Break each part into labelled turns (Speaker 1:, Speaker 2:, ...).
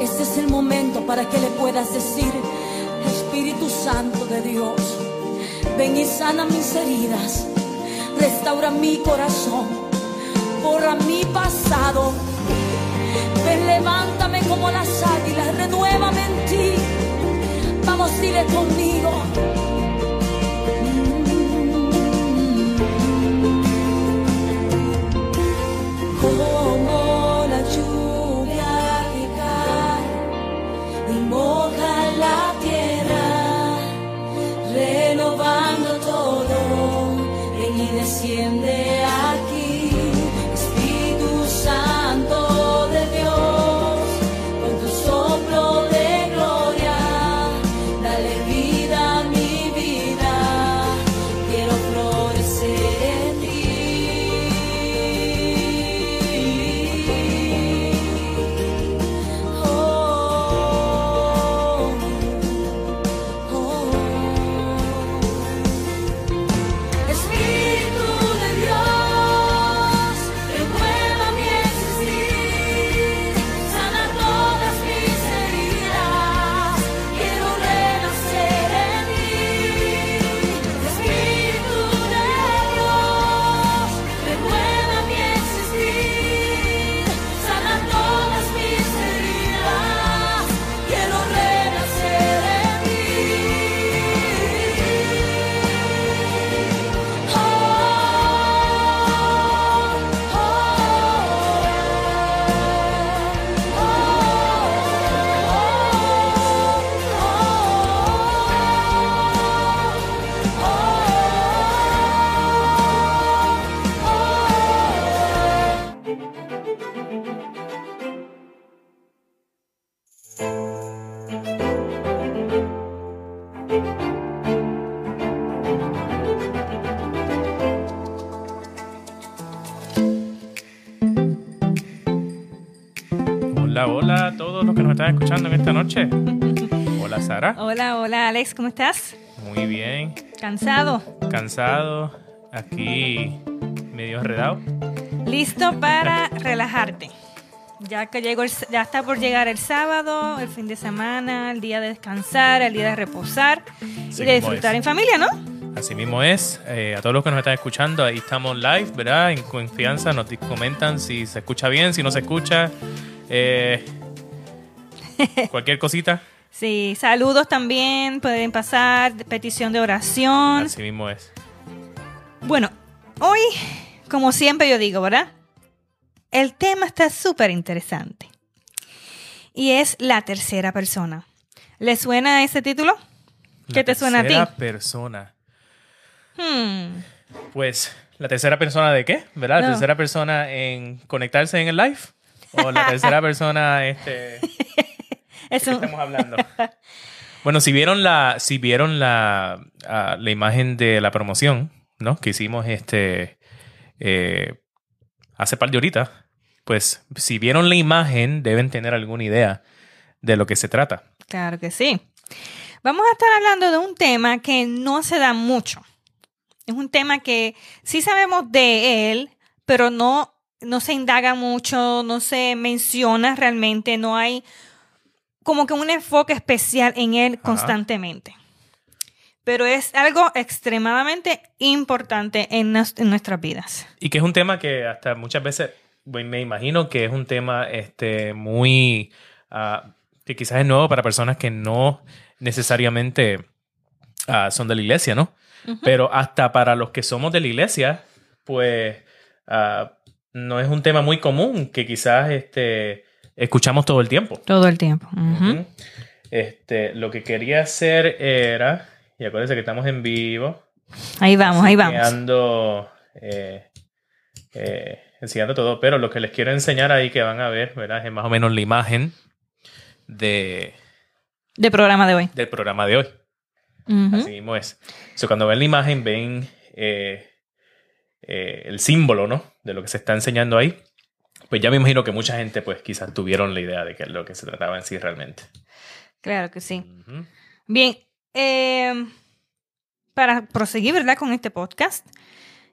Speaker 1: Este es el momento para que le puedas decir, Espíritu Santo de Dios, ven y sana mis heridas, restaura mi corazón, borra mi pasado. Ven, levántame como las águilas, renuévame en ti. Vamos, dile conmigo.
Speaker 2: Están escuchando en esta noche. Hola, Sara.
Speaker 3: Hola, hola Alex, ¿cómo estás?
Speaker 2: Muy bien.
Speaker 3: ¿Cansado?
Speaker 2: Cansado. Aquí medio enredado.
Speaker 3: ¿Listo para relajarte? Ya que llegó el- ya está por llegar el sábado, el fin de semana, el día de descansar, el día de reposar
Speaker 2: Sí,
Speaker 3: y de disfrutar
Speaker 2: es.
Speaker 3: en familia, ¿no?
Speaker 2: Así mismo es. Eh, a todos los que nos están escuchando, ahí estamos live, ¿verdad? En confianza, nos comentan si se escucha bien, si no se escucha. Eh, cualquier cosita.
Speaker 3: Sí, saludos también, pueden pasar, petición de oración.
Speaker 2: Así mismo es.
Speaker 3: Bueno, hoy, como siempre yo digo, ¿verdad? El tema está súper interesante. Y es la tercera persona. ¿Le suena ese título? ¿Qué
Speaker 2: La
Speaker 3: te suena a ti?
Speaker 2: tercera persona.
Speaker 3: Hmm,
Speaker 2: Pues, ¿la tercera persona de qué? ¿Verdad? ¿La
Speaker 3: No.
Speaker 2: tercera persona en conectarse en el live? ¿O la tercera persona, este...
Speaker 3: es
Speaker 2: ¿De qué
Speaker 3: un-
Speaker 2: estamos hablando? Bueno, si vieron la, si vieron la, ah, la imagen de la promoción, ¿no? Que hicimos este eh, hace par de horitas, pues si vieron la imagen, deben tener alguna idea de lo que se trata.
Speaker 3: Claro que sí. Vamos a estar hablando de un tema que no se da mucho. Es un tema que sí sabemos de él, pero no, no se indaga mucho, no se menciona realmente, no hay como que un enfoque especial en él constantemente. Pero es algo extremadamente importante en, nos- en nuestras vidas.
Speaker 2: Y que es un tema que hasta muchas veces, bueno, me imagino que es un tema este, muy, ah, que quizás es nuevo para personas que no necesariamente ah, son de la iglesia, ¿no? Pero hasta para los que somos de la iglesia, pues ah, no es un tema muy común que quizás este, escuchamos todo el tiempo.
Speaker 3: Todo el tiempo.
Speaker 2: Este, lo que quería hacer era, y acuérdense que estamos en vivo,
Speaker 3: Ahí vamos, ahí vamos.
Speaker 2: eh, eh, enseñando todo, pero lo que les quiero enseñar ahí que van a ver, ¿verdad? Es más o menos la imagen de,
Speaker 3: De programa de hoy.
Speaker 2: del programa de hoy.
Speaker 3: Ujú.
Speaker 2: Así mismo es. So, cuando ven la imagen, ven eh, eh, el símbolo, ¿no? De lo que se está enseñando ahí. Pues ya me imagino que mucha gente, pues quizás tuvieron la idea de que lo que se trataba en sí realmente.
Speaker 3: Claro que sí. Bien, eh, para proseguir, ¿verdad? Con este podcast,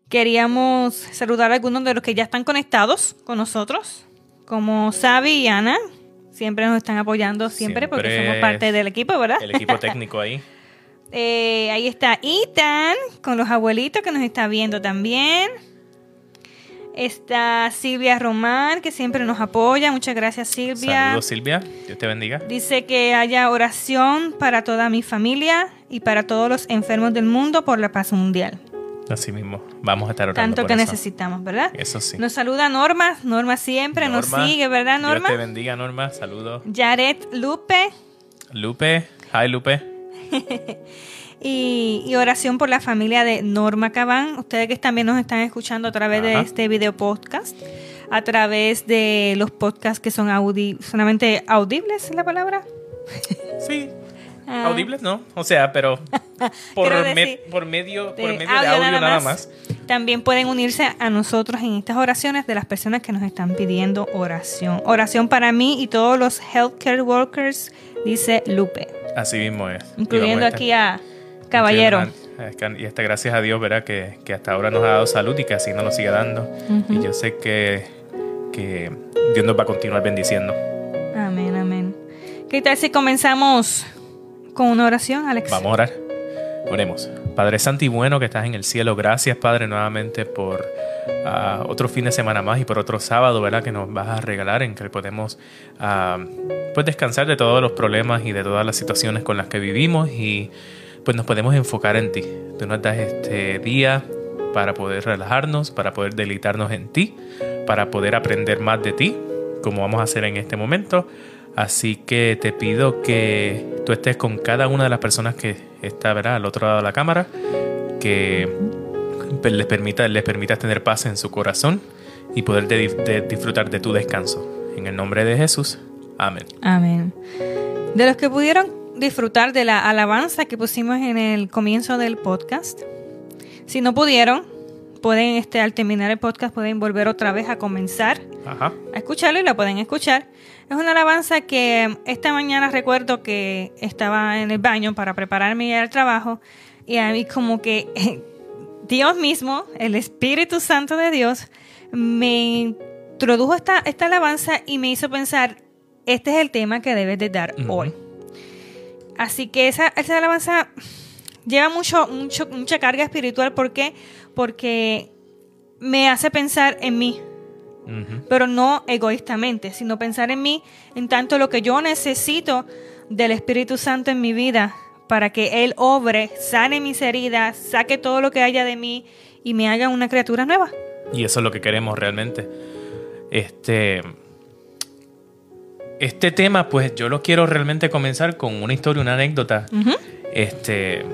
Speaker 3: queríamos saludar a algunos de los que ya están conectados con nosotros, como Sabi y Ana. Siempre nos están apoyando, siempre, porque somos parte del equipo, ¿verdad?
Speaker 2: El equipo técnico ahí.
Speaker 3: Eh, ahí está Ethan con los abuelitos que nos está viendo también. Está Silvia Román que siempre nos apoya. Muchas gracias Silvia.
Speaker 2: Saludos, Silvia. Dios te bendiga.
Speaker 3: Dice que haya oración para toda mi familia y para todos los enfermos del mundo por la paz mundial.
Speaker 2: Así mismo. Vamos a estar orando
Speaker 3: Tanto
Speaker 2: por
Speaker 3: que
Speaker 2: eso.
Speaker 3: necesitamos, ¿verdad?
Speaker 2: Eso sí.
Speaker 3: Nos saluda Norma. Norma siempre nos
Speaker 2: Norma,
Speaker 3: sigue, ¿verdad, Norma?
Speaker 2: Dios te bendiga, Norma. Saludos.
Speaker 3: Jared Lupe.
Speaker 2: Lupe. Hi, Lupe.
Speaker 3: Y, y oración por la familia de Norma Cabán. Ustedes que también nos están escuchando a través de este video podcast, a través de los podcasts que son audi solamente audibles, ¿es la palabra?
Speaker 2: Sí.
Speaker 3: Ah.
Speaker 2: Audibles, ¿no? O sea, pero por, me- por medio, por
Speaker 3: de
Speaker 2: medio de audio nada, más.
Speaker 3: También pueden unirse a nosotros en estas oraciones de las personas que nos están pidiendo oración. Oración para mí y todos los healthcare workers, dice Lupe,
Speaker 2: Así mismo es.
Speaker 3: Incluyendo aquí a Caballero.
Speaker 2: Y hasta gracias a Dios, ¿verdad? Que, que hasta ahora nos ha dado salud y que así nos lo sigue dando. Y yo sé que, que Dios nos va a continuar bendiciendo.
Speaker 3: Amén, amén. ¿Qué tal si comenzamos con una oración, Alex?
Speaker 2: Vamos a orar. Oremos. Padre Santo y bueno que estás en el cielo, gracias Padre nuevamente por ah, otro fin de semana más y por otro sábado, ¿verdad? Que nos vas a regalar en que podemos ah, pues descansar de todos los problemas y de todas las situaciones con las que vivimos y pues nos podemos enfocar en ti. Tú nos das este día para poder relajarnos, para poder deleitarnos en ti, para poder aprender más de ti, como vamos a hacer en este momento. Así que te pido que tú estés con cada una de las personas que está ¿verdad? al otro lado de la cámara, que pues, les, permita, les permitas tener paz en su corazón y poder de- de disfrutar de tu descanso. En el nombre de Jesús. Amén.
Speaker 3: Amén. De los que pudieron disfrutar de la alabanza que pusimos en el comienzo del podcast, si no pudieron, pueden, este, al terminar el podcast, pueden volver otra vez a comenzar
Speaker 2: Ajá.
Speaker 3: a escucharlo y la pueden escuchar. Es una alabanza que esta mañana recuerdo que estaba en el baño para prepararme al trabajo y a mí como que Dios mismo, el Espíritu Santo de Dios, me introdujo esta, esta alabanza y me hizo pensar, este es el tema que debes de dar hoy. Así que esa, esa alabanza lleva mucho, mucho, mucha carga espiritual. ¿Por qué? Porque me hace pensar en mí, pero no egoístamente, sino pensar en mí, en tanto lo que yo necesito del Espíritu Santo en mi vida para que Él obre, sane mis heridas, saque todo lo que haya de mí y me haga una criatura nueva.
Speaker 2: Y eso es lo que queremos realmente. Este. Este tema, pues yo lo quiero realmente comenzar con una historia, una anécdota. Este.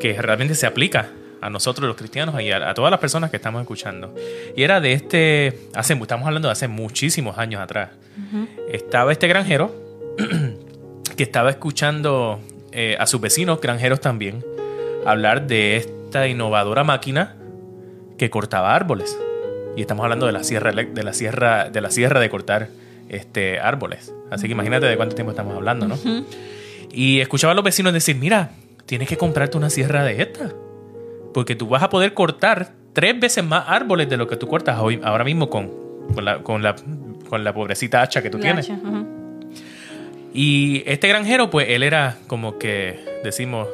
Speaker 2: que realmente se aplica a nosotros los cristianos y a, a todas las personas que estamos escuchando. Y era de este. Hace, estamos hablando de hace muchísimos años atrás. Estaba este granjero que estaba escuchando eh, a sus vecinos, granjeros también, hablar de esta innovadora máquina que cortaba árboles. Y estamos hablando de la sierra, de la sierra, de la sierra de cortar este, árboles. Así que imagínate de cuánto tiempo estamos hablando, ¿no? Y escuchaba a los vecinos decir, mira, tienes que comprarte una sierra de esta. Porque tú vas a poder cortar tres veces más árboles de lo que tú cortas hoy, ahora mismo con, con, la, con, la, con la pobrecita hacha que tú
Speaker 3: La
Speaker 2: tienes.
Speaker 3: hacha.
Speaker 2: Y este granjero, pues él era como que, decimos,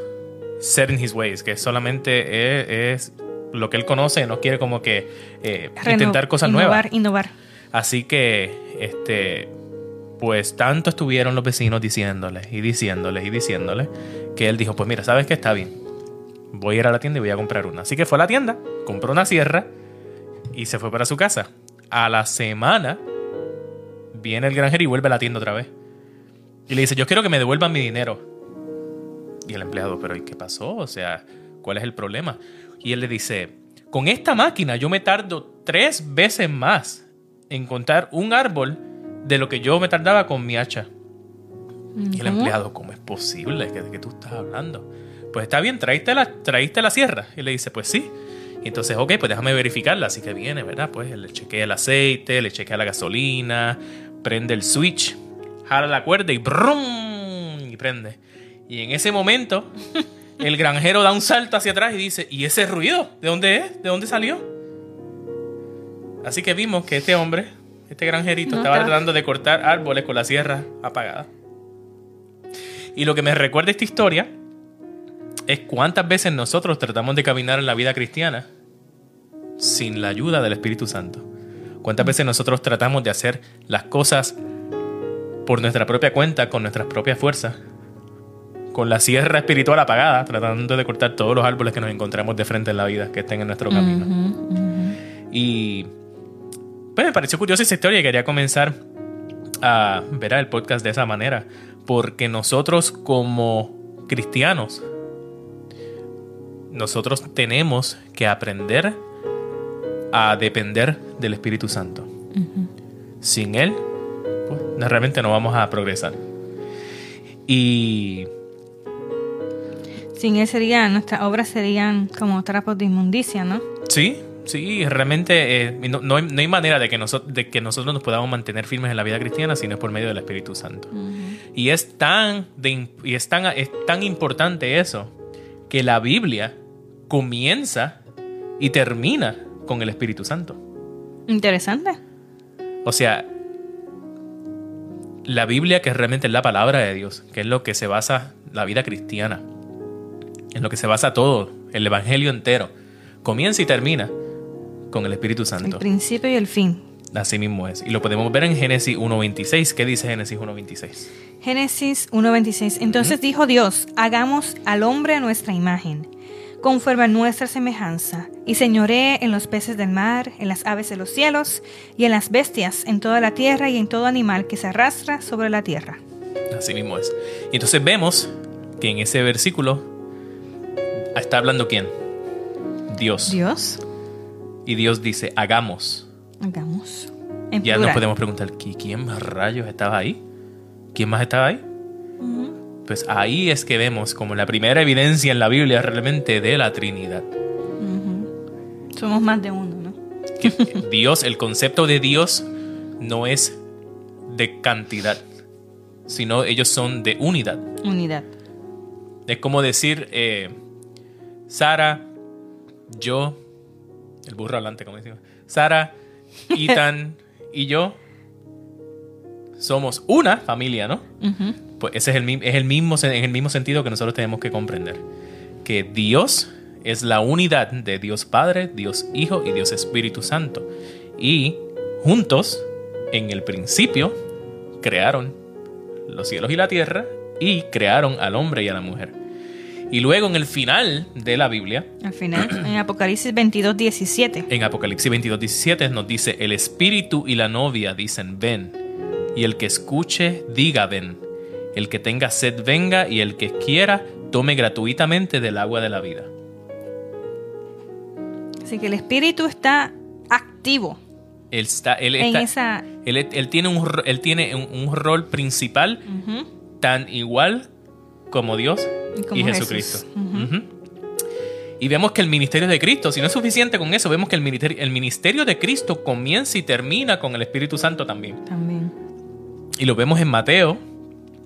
Speaker 2: set in his ways, que solamente es, es lo que él conoce, no quiere como que eh,
Speaker 3: Reno-
Speaker 2: intentar cosas
Speaker 3: innovar,
Speaker 2: nuevas.
Speaker 3: Innovar.
Speaker 2: Así que, este, pues tanto estuvieron los vecinos diciéndoles y diciéndoles y diciéndoles que él dijo, pues mira, ¿sabes qué? Está bien. Voy a ir a la tienda y voy a comprar una. Así que fue a la tienda, compró una sierra y se fue para su casa. A la semana viene el granjero y vuelve a la tienda otra vez. Y le dice, yo quiero que me devuelvan mi dinero. Y el empleado, pero ¿y qué pasó? O sea, ¿cuál es el problema? Y él le dice, con esta máquina yo me tardo tres veces más en contar un árbol de lo que yo me tardaba con mi hacha. Y el empleado, ¿cómo es posible? ¿De qué tú estás hablando? Pues está bien, traíste la, traíste la sierra. Y le dice, pues sí. Y entonces, ok, pues déjame verificarla. Así que viene, ¿verdad? Pues le chequea el aceite, le chequea la gasolina, prende el switch, jala la cuerda y ¡brum! Y prende. Y en ese momento, el granjero da un salto hacia atrás y dice, ¿y ese ruido? ¿De dónde es? ¿De dónde salió? Así que vimos que este hombre Este granjerito
Speaker 3: No
Speaker 2: estaba
Speaker 3: está.
Speaker 2: tratando de cortar árboles con la sierra apagada. Y lo que me recuerda esta historia es cuántas veces nosotros tratamos de caminar en la vida cristiana sin la ayuda del Espíritu Santo. Cuántas veces nosotros tratamos de hacer las cosas por nuestra propia cuenta, con nuestras propias fuerzas, con la sierra espiritual apagada, tratando de cortar todos los árboles que nos encontramos de frente en la vida, que estén en nuestro camino. Y pues me pareció curiosa esa historia y quería comenzar a ver el podcast de esa manera. Porque nosotros como cristianos, nosotros tenemos que aprender a depender del Espíritu Santo. Sin Él, pues, realmente no vamos a progresar. Y
Speaker 3: Sin él sería, nuestras obras serían como trapos de inmundicia, ¿no?
Speaker 2: Sí, sí, realmente eh, no, no hay, no hay manera de que, nosotros, de que nosotros nos podamos mantener firmes en la vida cristiana si no es por medio del Espíritu Santo. Y, es tan, de y es, tan, es tan importante eso que la Biblia comienza y termina con el Espíritu Santo.
Speaker 3: Interesante.
Speaker 2: O sea, la Biblia que realmente es la palabra de Dios, que es lo que se basa la vida cristiana, en lo que se basa todo, el Evangelio entero, comienza y termina con el Espíritu
Speaker 3: El
Speaker 2: Santo.
Speaker 3: principio y el fin.
Speaker 2: Así mismo es. Y lo podemos ver en Génesis 1.26. ¿Qué dice Génesis 1.26?
Speaker 3: Génesis 1.26. Entonces dijo Dios, hagamos al hombre a nuestra imagen, conforme a nuestra semejanza, y señoree en los peces del mar, en las aves de los cielos, y en las bestias, en toda la tierra y en todo animal que se arrastra sobre la tierra.
Speaker 2: Así mismo es. Y entonces vemos que en ese versículo está hablando quién? Dios.
Speaker 3: Dios,
Speaker 2: Y Dios dice, hagamos.
Speaker 3: hagamos. En
Speaker 2: Ya nos podemos preguntar, ¿qui- ¿quién más rayos estaba ahí? ¿Quién más estaba ahí? Pues ahí es que vemos como la primera evidencia en la Biblia realmente de la Trinidad.
Speaker 3: Somos más de uno, ¿no?
Speaker 2: Que Dios, el concepto de Dios no es de cantidad, sino ellos son de unidad.
Speaker 3: Unidad.
Speaker 2: Es como decir, eh, Sara, yo, el burro hablante, como decimos, Sara, Ethan y yo somos una familia, ¿no? Pues ese es el, es el mismo, en el mismo sentido que nosotros tenemos que comprender. Que Dios es la unidad de Dios Padre, Dios Hijo y Dios Espíritu Santo. Y juntos, en el principio, crearon los cielos y la tierra y crearon al hombre y a la mujer. Y luego en el final de la Biblia,
Speaker 3: Al final, en Apocalipsis 22, 17.
Speaker 2: en Apocalipsis 22, 17 nos dice, el espíritu y la novia dicen, ven. Y el que escuche, diga, ven. El que tenga sed, venga. Y el que quiera, tome gratuitamente del agua de la vida.
Speaker 3: Así que el espíritu está activo
Speaker 2: Él, está, él, está-
Speaker 3: esa...
Speaker 2: él, él tiene, un, ro- él tiene un, un rol principal tan igual como Dios
Speaker 3: Y
Speaker 2: Jesucristo.
Speaker 3: Jesús.
Speaker 2: Y vemos que el ministerio de Cristo, si no es suficiente con eso, vemos que el ministerio, el ministerio de Cristo comienza y termina con el Espíritu Santo también.
Speaker 3: También.
Speaker 2: Y lo vemos en Mateo,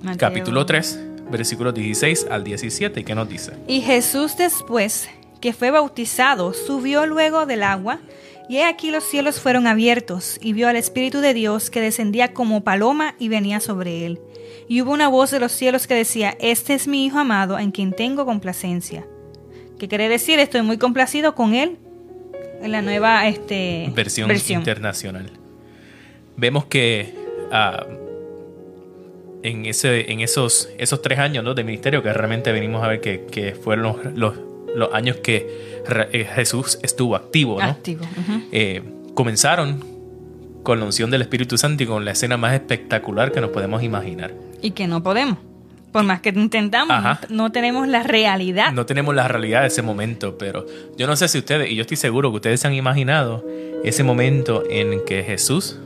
Speaker 3: Mateo.
Speaker 2: capítulo 3, versículos 16 al 17. ¿Y qué nos dice?
Speaker 3: Y Jesús después que fue bautizado, subió luego del agua, y he aquí los cielos fueron abiertos, y vio al Espíritu de Dios que descendía como paloma y venía sobre él. Y hubo una voz de los cielos que decía, Este es mi Hijo amado, en quien tengo complacencia. ¿Qué quiere decir? Estoy muy complacido con él en la nueva este,
Speaker 2: Versión, internacional. Vemos que ah, en, ese, en esos, esos tres años ¿no? de ministerio, que realmente venimos a ver que, que fueron los, los, los años que eh, Jesús estuvo activo, ¿no?
Speaker 3: activo.
Speaker 2: Eh, comenzaron con la unción del Espíritu Santo y con la escena más espectacular que nos podemos imaginar.
Speaker 3: Y que no podemos. Por más que intentamos,
Speaker 2: Ajá.
Speaker 3: no tenemos la realidad.
Speaker 2: No tenemos la realidad de ese momento, pero yo no sé si ustedes, y yo estoy seguro que ustedes se han imaginado ese momento en que Jesús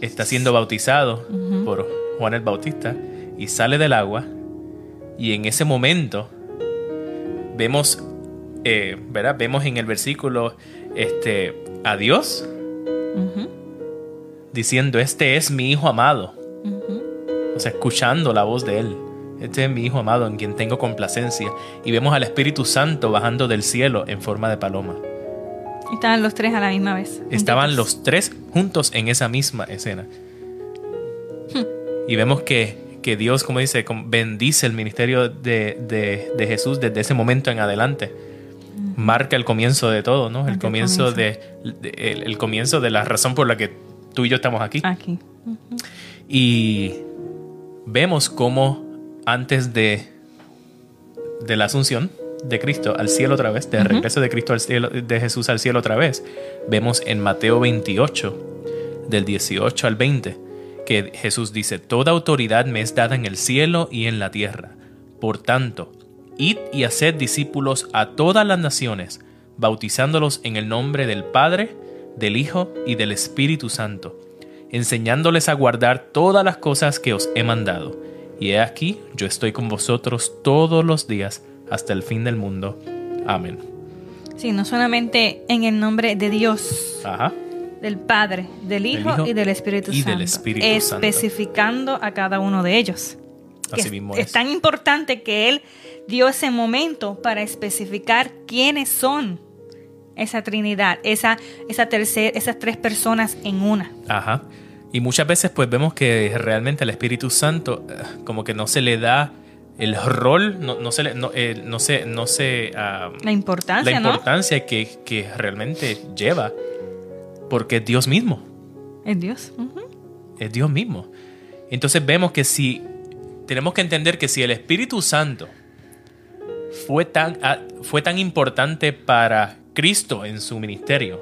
Speaker 2: está siendo bautizado por Juan el Bautista y sale del agua y en ese momento vemos, eh, ¿verdad? Vemos en el versículo este, a Dios Diciendo, este es mi Hijo amado. O sea, escuchando la voz de Él. Este es mi Hijo amado en quien tengo complacencia. Y vemos al Espíritu Santo bajando del cielo en forma de paloma.
Speaker 3: Estaban los tres a la misma vez.
Speaker 2: Estaban los tres juntos en esa misma escena. Y vemos que, que Dios, como dice, bendice el ministerio de, de- de Jesús desde ese momento en adelante. Marca el comienzo de todo, ¿no? El comienzo, de, de- el, el comienzo de la razón por la que tú y yo estamos aquí.
Speaker 3: Aquí.
Speaker 2: Y vemos cómo antes de, de la asunción de Cristo al cielo otra vez, del regreso de Cristo al cielo, de Jesús al cielo otra vez, vemos en Mateo 28, del 18 al 20, que Jesús dice, Toda autoridad me es dada en el cielo y en la tierra. Por tanto, id y haced discípulos a todas las naciones, bautizándolos en el nombre del Padre, del Hijo y del Espíritu Santo enseñándoles a guardar todas las cosas que os he mandado. Y he aquí, yo estoy con vosotros todos los días hasta el fin del mundo. Amén.
Speaker 3: Sí, no solamente en el nombre de Dios,
Speaker 2: Ajá.
Speaker 3: del Padre, del Hijo,
Speaker 2: Hijo
Speaker 3: y del Espíritu
Speaker 2: y
Speaker 3: Santo.
Speaker 2: del Espíritu Santo.
Speaker 3: especificando a cada uno de ellos.
Speaker 2: Así mismo
Speaker 3: es
Speaker 2: es.
Speaker 3: tan importante que Él dio ese momento para especificar quiénes son esa Trinidad, esa, esa tercer, esas tres personas en una.
Speaker 2: Ajá. Y muchas veces pues vemos que realmente al Espíritu Santo eh, como que no se le da el rol, no, no se le, no, eh, no se, no se, ah,
Speaker 3: La importancia,
Speaker 2: la
Speaker 3: ¿no?
Speaker 2: importancia que, que realmente lleva, porque es Dios mismo.
Speaker 3: Es Dios.
Speaker 2: Es Dios mismo. Entonces vemos que si tenemos que entender que si el Espíritu Santo fue tan, ah, fue tan importante para Cristo en su ministerio,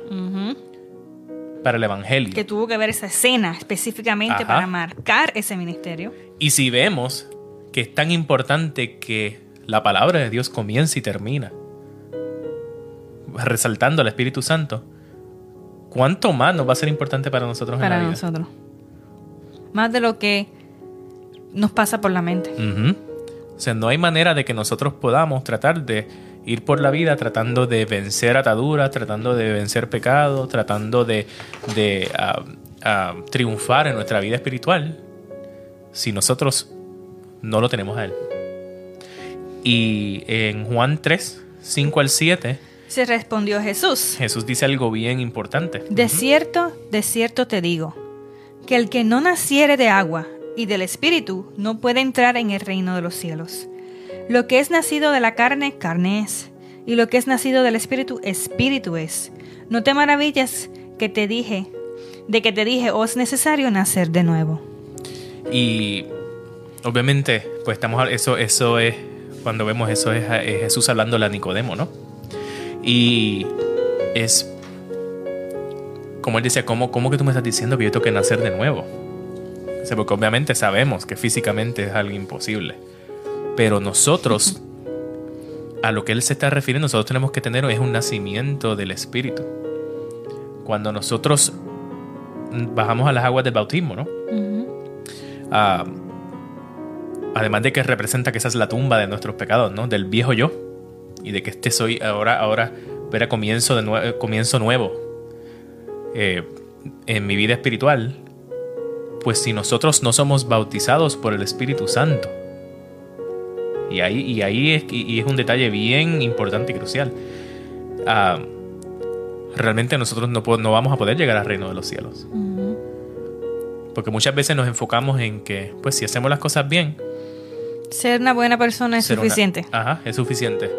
Speaker 2: para el Evangelio,
Speaker 3: Que tuvo que ver esa escena específicamente
Speaker 2: Ajá.
Speaker 3: para marcar ese ministerio.
Speaker 2: y si vemos que es tan importante que la palabra de Dios comienza y termina, resaltando al Espíritu Santo, ¿cuánto más nos va a ser importante para nosotros en
Speaker 3: para
Speaker 2: la vida?
Speaker 3: nosotros. Más de lo que nos pasa por la mente.
Speaker 2: O sea, no hay manera de que nosotros podamos tratar de ir por la vida tratando de vencer ataduras, tratando de vencer pecados, tratando de, de, ah, ah, triunfar en nuestra vida espiritual si nosotros no lo tenemos a Él. Y en Juan 3, 5 al 7,
Speaker 3: Se respondió Jesús.
Speaker 2: Jesús dice algo bien importante.
Speaker 3: De cierto, de cierto te digo, que el que no naciere de agua y del Espíritu no puede entrar en el reino de los cielos. Lo que es nacido de la carne, carne es, y lo que es nacido del Espíritu, Espíritu es. No te maravillas que te dije, de que te dije, os es necesario nacer de nuevo.
Speaker 2: Y obviamente, pues estamos eso, eso es, cuando vemos eso es, es Jesús hablándole a Nicodemo, ¿no? Y es como él decía, ¿cómo, ¿cómo que tú me estás diciendo que yo tengo que nacer de nuevo? O sea, porque obviamente sabemos que físicamente es algo imposible. Pero nosotros, a lo que él se está refiriendo, nosotros tenemos que tener es un nacimiento del Espíritu. Cuando nosotros bajamos a las aguas del bautismo, ¿no? Ah, además de que representa que esa es la tumba de nuestros pecados, ¿no? Del viejo yo. Y de que este soy ahora, ahora verá comienzo, de nue- comienzo nuevo eh, en mi vida espiritual. Pues si nosotros no somos bautizados por el Espíritu Santo. Y ahí, y ahí es, y es un detalle bien importante y crucial. Ah, realmente nosotros no, no vamos a poder llegar al reino de los cielos. Porque muchas veces nos enfocamos en que, pues si hacemos las cosas bien,
Speaker 3: Ser una buena persona es
Speaker 2: una-
Speaker 3: suficiente.
Speaker 2: ajá, es suficiente.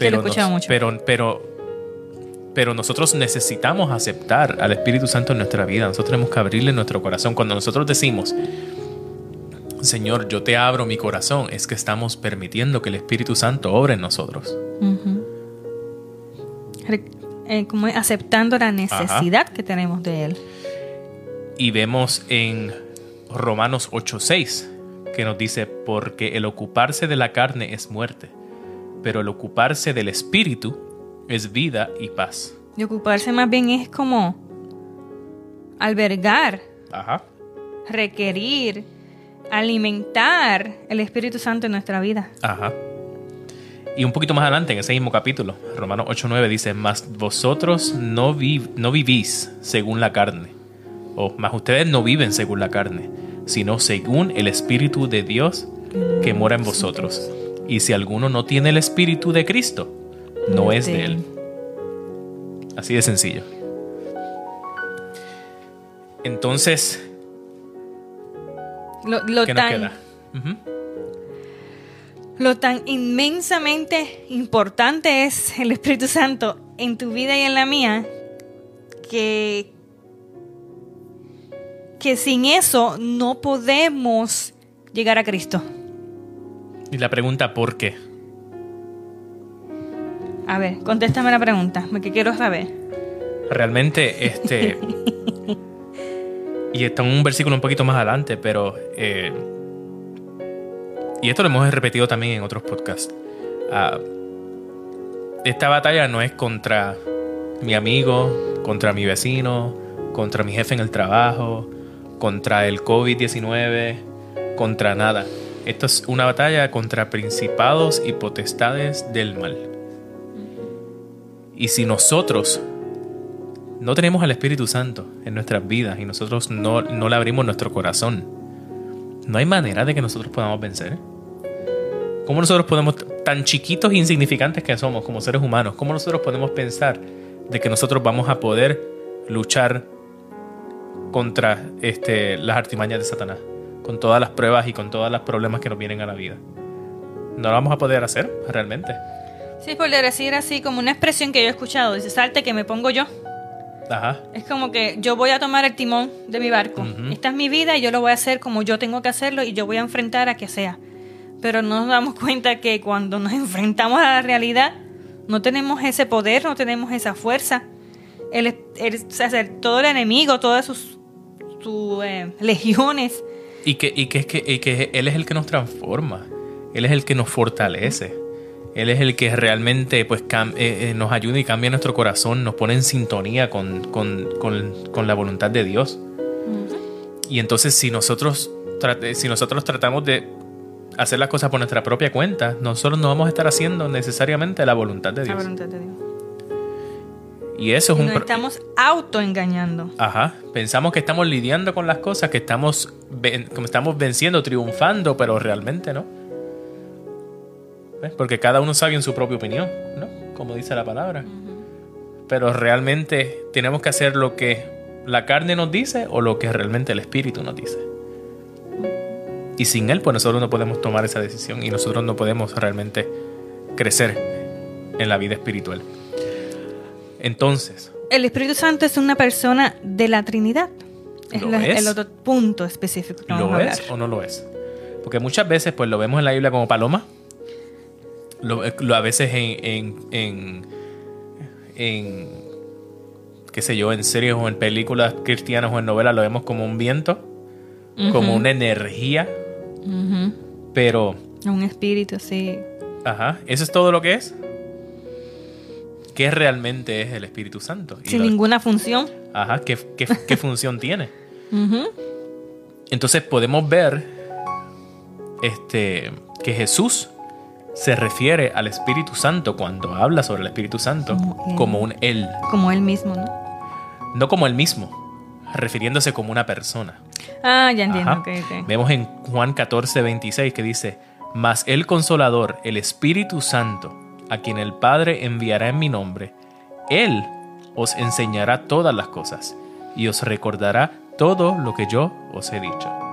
Speaker 3: Lo
Speaker 2: nos-
Speaker 3: mucho.
Speaker 2: Pero, pero, pero nosotros necesitamos aceptar al Espíritu Santo en nuestra vida. Nosotros tenemos que abrirle nuestro corazón. Cuando nosotros decimos, Señor, yo te abro mi corazón, es que estamos permitiendo que el Espíritu Santo obre en nosotros.
Speaker 3: Eh, como aceptando la necesidad que tenemos de Él.
Speaker 2: Y vemos en Romanos 8:6 que nos dice, porque el ocuparse de la carne es muerte, pero el ocuparse del Espíritu es vida y paz.
Speaker 3: Y ocuparse más bien es como albergar,
Speaker 2: Ajá.
Speaker 3: requerir, alimentar el Espíritu Santo en nuestra vida.
Speaker 2: Ajá. Y un poquito más adelante, en ese mismo capítulo, Romanos 8:9 dice, mas vosotros no, vi- no vivís según la carne, o más ustedes no viven según la carne, sino según el Espíritu de Dios que mora en vosotros. Y si alguno no tiene el Espíritu de Cristo, no es de él. Así de sencillo. Entonces,
Speaker 3: Lo, lo
Speaker 2: ¿qué nos
Speaker 3: tan,
Speaker 2: queda?
Speaker 3: Lo tan inmensamente importante es el Espíritu Santo en tu vida y en la mía que, que sin eso no podemos llegar a Cristo.
Speaker 2: Y la pregunta, ¿por qué?
Speaker 3: A ver, contéstame la pregunta, porque quiero saber.
Speaker 2: Realmente, este. y está en un versículo un poquito más adelante, pero. eh, y esto lo hemos repetido también en otros podcasts. Ah, esta batalla no es contra mi amigo, contra mi vecino, contra mi jefe en el trabajo, contra el COVID-19, contra nada. Esto es una batalla contra principados y potestades del mal. Y si nosotros no tenemos al Espíritu Santo en nuestras vidas y nosotros no, no le abrimos nuestro corazón, no hay manera de que nosotros podamos vencer. ¿Cómo nosotros podemos, tan chiquitos e insignificantes que somos como seres humanos, cómo nosotros podemos pensar de que nosotros vamos a poder luchar contra este, las artimañas de Satanás, con todas las pruebas y con todos los problemas que nos vienen a la vida? No lo vamos a poder hacer realmente.
Speaker 3: Sí, por decir así, como una expresión que yo he escuchado, dice, salte que me pongo yo.
Speaker 2: Ajá.
Speaker 3: Es como que yo voy a tomar el timón de mi barco. Esta es mi vida y yo lo voy a hacer como yo tengo que hacerlo y yo voy a enfrentar a que sea. Pero no nos damos cuenta que cuando nos enfrentamos a la realidad, no tenemos ese poder, no tenemos esa fuerza. El, el- sea, todo el enemigo, todas sus, sus, eh, legiones,
Speaker 2: Y que, y que, y que Él es el que nos transforma. Él es el que nos fortalece. Él es el que realmente pues, eh, eh, nos ayuda y cambia nuestro corazón, nos pone en sintonía con, con- con- con la voluntad de Dios. Y entonces si nosotros, si nosotros tratamos de hacer las cosas por nuestra propia cuenta, nosotros no vamos a estar haciendo necesariamente la voluntad de
Speaker 3: la
Speaker 2: Dios.
Speaker 3: voluntad de Dios.
Speaker 2: Y eso es
Speaker 3: Y
Speaker 2: un...
Speaker 3: nos estamos autoengañando.
Speaker 2: Ajá, pensamos que estamos lidiando con las cosas, que estamos, ven- como estamos venciendo, triunfando, pero realmente no. ¿Ves? Porque cada uno sabe en su propia opinión, ¿no? Como dice la palabra. Pero realmente tenemos que hacer lo que la carne nos dice o lo que realmente el espíritu nos dice. Y sin él, pues nosotros no podemos tomar esa decisión y nosotros no podemos realmente crecer en la vida espiritual. Entonces,
Speaker 3: El Espíritu Santo es una persona de la Trinidad. Es,
Speaker 2: ¿Lo
Speaker 3: la-
Speaker 2: es?
Speaker 3: el otro punto específico que
Speaker 2: ¿Lo
Speaker 3: a
Speaker 2: es o no lo es? Porque muchas veces pues lo vemos en la Biblia como paloma. Lo, lo- a veces en, en, en, en, qué sé yo, en series o en películas cristianas o en novelas lo vemos como un viento, como una energía, pero,
Speaker 3: Un espíritu, sí.
Speaker 2: ajá, ¿eso es todo lo que es? ¿Qué realmente es el Espíritu Santo? Y
Speaker 3: Sin
Speaker 2: lo-
Speaker 3: ninguna función.
Speaker 2: ajá, ¿qué, qué, qué función tiene? Entonces podemos ver este, que Jesús se refiere al Espíritu Santo cuando habla sobre el Espíritu Santo
Speaker 3: Como
Speaker 2: como un Él,
Speaker 3: Como él mismo, ¿no?
Speaker 2: no como Él mismo, refiriéndose como una persona.
Speaker 3: Ah, ya entiendo.
Speaker 2: Ajá.
Speaker 3: ok, ok.
Speaker 2: Vemos en Juan 14, 26 que dice, Mas el Consolador, el Espíritu Santo, a quien el Padre enviará en mi nombre, Él os enseñará todas las cosas y os recordará todo lo que yo os he dicho.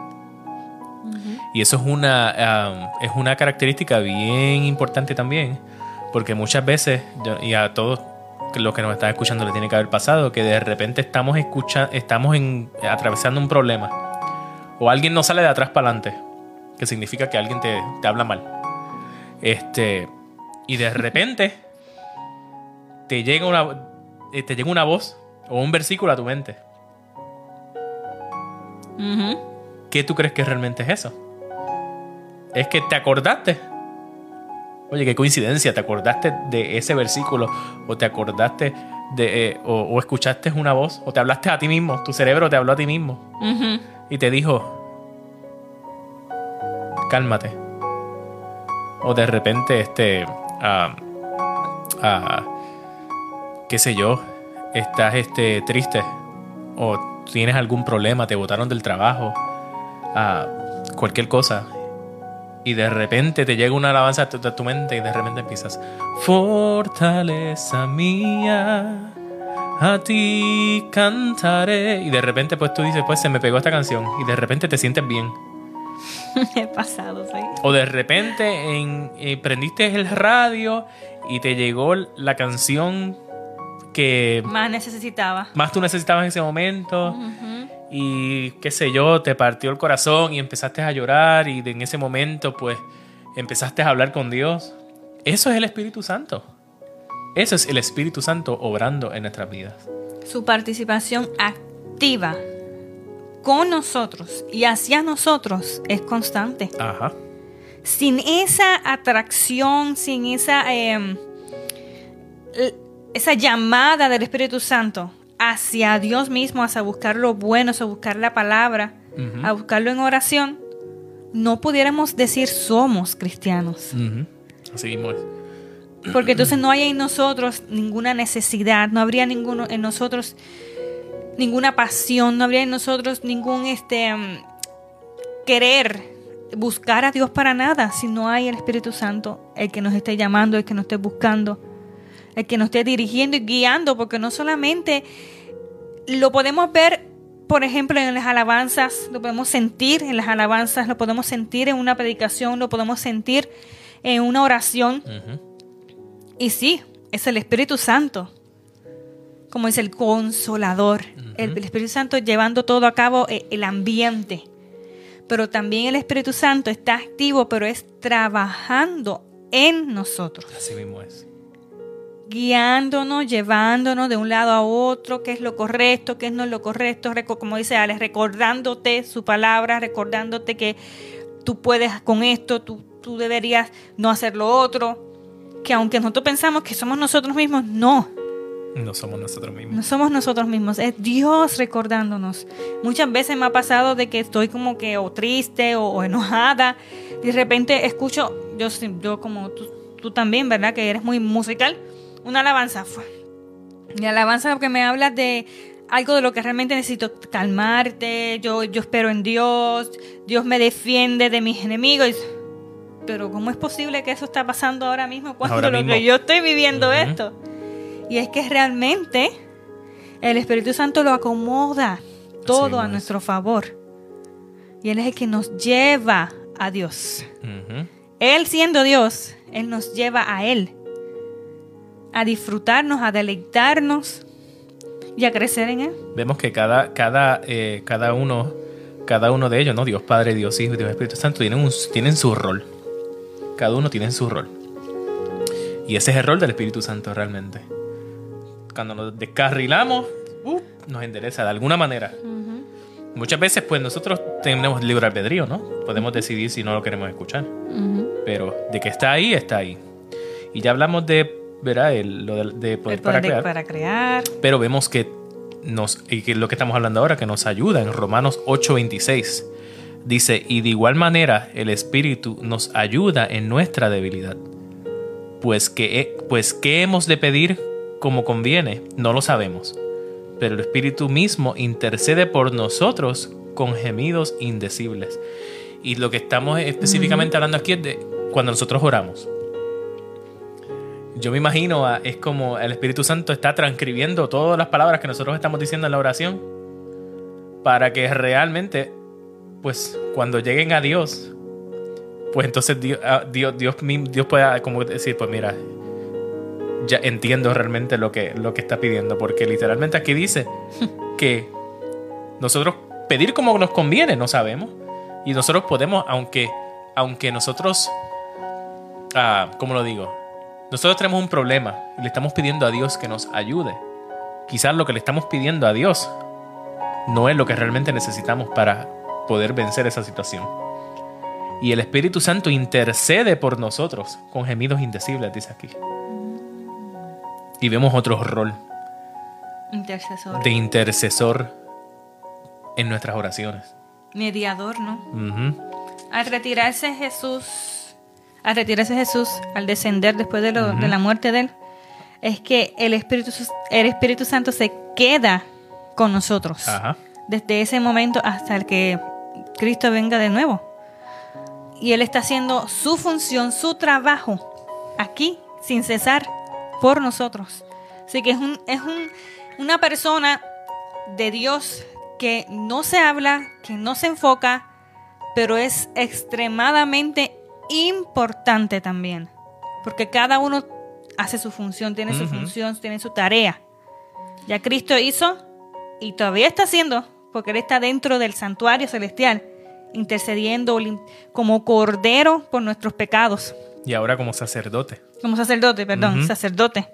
Speaker 2: Y eso es una, es una característica bien importante también, porque muchas veces, y a todos los que nos están escuchando le tiene que haber pasado, que de repente estamos, escucha, estamos en, atravesando un problema, o alguien no sale de atrás para adelante, que significa que alguien te, te habla mal. Este, y de repente te llega, una, eh, te llega una voz o un versículo a tu mente. ¿Qué tú crees que realmente es eso? Es que te acordaste. Oye, qué coincidencia, te acordaste de ese versículo o te acordaste de eh, o, o escuchaste una voz o te hablaste a ti mismo, tu cerebro te habló a ti mismo y te dijo, cálmate. O de repente, este, ah, ah, qué sé yo, estás este, triste. O tienes algún problema, te botaron del trabajo, ah, cualquier cosa. Y de repente te llega una alabanza a tu, a tu mente y de repente empiezas, fortaleza mía, a ti cantaré. Y de repente, pues tú dices, pues se me pegó esta canción. Y de repente te sientes bien.
Speaker 3: He pasado, sí.
Speaker 2: O de repente en, eh, prendiste el radio y te llegó la canción que
Speaker 3: Más necesitaba.
Speaker 2: más tú necesitabas en ese momento.
Speaker 3: Ujú.
Speaker 2: Y qué sé yo, te partió el corazón y empezaste a llorar. Y en ese momento, pues empezaste a hablar con Dios. Eso es el Espíritu Santo. Eso es el Espíritu Santo obrando en nuestras vidas.
Speaker 3: Su participación activa con nosotros y hacia nosotros es constante.
Speaker 2: Ajá.
Speaker 3: sin esa atracción, sin esa, eh, l- esa llamada del Espíritu Santo hacia Dios mismo, hacia buscar lo bueno, hacia buscar la palabra, a buscarlo en oración, no pudiéramos decir somos cristianos.
Speaker 2: Ujú. Así mismo es.
Speaker 3: Porque entonces no hay en nosotros ninguna necesidad, no habría ninguno en nosotros ninguna pasión, no habría en nosotros ningún este mm, querer buscar a Dios para nada si no hay el Espíritu Santo, el que nos esté llamando, el que nos esté buscando, el que nos esté dirigiendo y guiando, porque no solamente lo podemos ver, por ejemplo, en las alabanzas, lo podemos sentir en las alabanzas, lo podemos sentir en una predicación, lo podemos sentir en una oración. Y sí, es el Espíritu Santo, como es el consolador, el, el Espíritu Santo llevando todo a cabo eh, el ambiente. Pero también el Espíritu Santo está activo, pero es trabajando en nosotros,
Speaker 2: Así mismo es.
Speaker 3: Guiándonos, llevándonos de un lado a otro, qué es lo correcto, qué no es lo correcto, como dice Alex, recordándote su palabra, recordándote que tú puedes con esto, tú, tú deberías no hacer lo otro, que aunque nosotros pensamos que somos nosotros mismos, no,
Speaker 2: No somos nosotros mismos.
Speaker 3: no somos nosotros mismos, es Dios recordándonos. Muchas veces me ha pasado de que estoy como que o triste o, o enojada, de repente escucho, yo, yo como tú, tú también, ¿verdad? Que eres muy musical, una alabanza. Y alabanza que me habla de algo de lo que realmente necesito calmarte, yo, yo espero en Dios, Dios me defiende de mis enemigos. Pero ¿cómo es posible que eso está pasando ahora mismo cuando
Speaker 2: Ahora
Speaker 3: lo
Speaker 2: mismo.
Speaker 3: que yo estoy viviendo esto? Y es que realmente el Espíritu Santo lo acomoda todo a
Speaker 2: es.
Speaker 3: nuestro favor. Y Él es el que nos lleva a Dios. Él siendo Dios, Él nos lleva a Él. A disfrutarnos, a deleitarnos y a crecer en Él.
Speaker 2: Vemos que cada, cada, eh, cada uno, cada uno de ellos, ¿no? Dios Padre, Dios Hijo y Dios Espíritu Santo tienen, un- tienen su rol. Cada uno tiene su rol. Y ese es el rol del Espíritu Santo realmente. Cuando nos descarrilamos, uh, nos endereza de alguna manera. Muchas veces, pues nosotros tenemos libre albedrío, ¿no? Podemos decidir si no lo queremos escuchar. Pero de que está ahí, está ahí. Y ya hablamos de, ¿verdad? El- lo de, de poder
Speaker 3: El
Speaker 2: para
Speaker 3: poder
Speaker 2: crear.
Speaker 3: para crear.
Speaker 2: Pero vemos que nos, y que lo que estamos hablando ahora, que nos ayuda en Romanos 8:26. Dice, y de igual manera el Espíritu nos ayuda en nuestra debilidad. Pues que, pues qué hemos de pedir como conviene, no lo sabemos. Pero el Espíritu mismo intercede por nosotros con gemidos indecibles. Y lo que estamos específicamente hablando aquí es de cuando nosotros oramos. Yo me imagino, a- es como el Espíritu Santo está transcribiendo todas las palabras que nosotros estamos diciendo en la oración para que realmente, pues cuando lleguen a Dios, pues entonces Dios, ah, Dios, Dios pueda como decir, pues mira, ya entiendo realmente lo que, lo que está pidiendo, porque literalmente aquí dice que nosotros pedir como nos conviene, no sabemos, y nosotros podemos, aunque, aunque nosotros, ah, ¿cómo lo digo? Nosotros tenemos un problema y le estamos pidiendo a Dios que nos ayude. Quizás lo que le estamos pidiendo a Dios no es lo que realmente necesitamos para poder vencer esa situación. Y el Espíritu Santo intercede por nosotros con gemidos indecibles, dice aquí. Y vemos otro rol
Speaker 3: Intercesor.
Speaker 2: de intercesor en nuestras oraciones.
Speaker 3: Mediador, ¿no? Al retirarse Jesús, al retirarse Jesús, al descender después de, lo- de la muerte de él, es que el Espíritu, el Espíritu Santo se queda con nosotros.
Speaker 2: Ajá.
Speaker 3: Desde ese momento hasta el que Cristo venga de nuevo. Y Él está haciendo su función, su trabajo, aquí, sin cesar, por nosotros. Así que es un, es un, una persona de Dios que no se habla, que no se enfoca, pero es extremadamente importante también. Porque cada uno hace su función, tiene su función, tiene su tarea. Ya Cristo hizo y todavía está haciendo, porque Él está dentro del santuario celestial, intercediendo como cordero por nuestros pecados.
Speaker 2: Y ahora como sacerdote.
Speaker 3: Como sacerdote, perdón, sacerdote.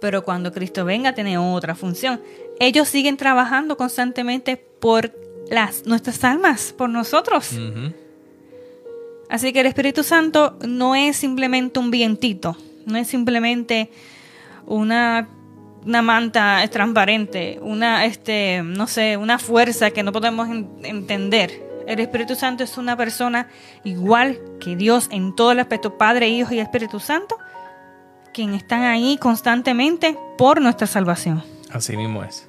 Speaker 3: Pero cuando Cristo venga tiene otra función. Ellos siguen trabajando constantemente por las, nuestras almas, por nosotros.
Speaker 2: Ujú.
Speaker 3: Así que el Espíritu Santo no es simplemente un vientito, no es simplemente una, una manta transparente, una, este, no sé, una fuerza que no podemos en- entender. El Espíritu Santo es una persona igual que Dios en todo el aspecto, Padre, Hijo y Espíritu Santo, quien están ahí constantemente por nuestra salvación.
Speaker 2: Así mismo es.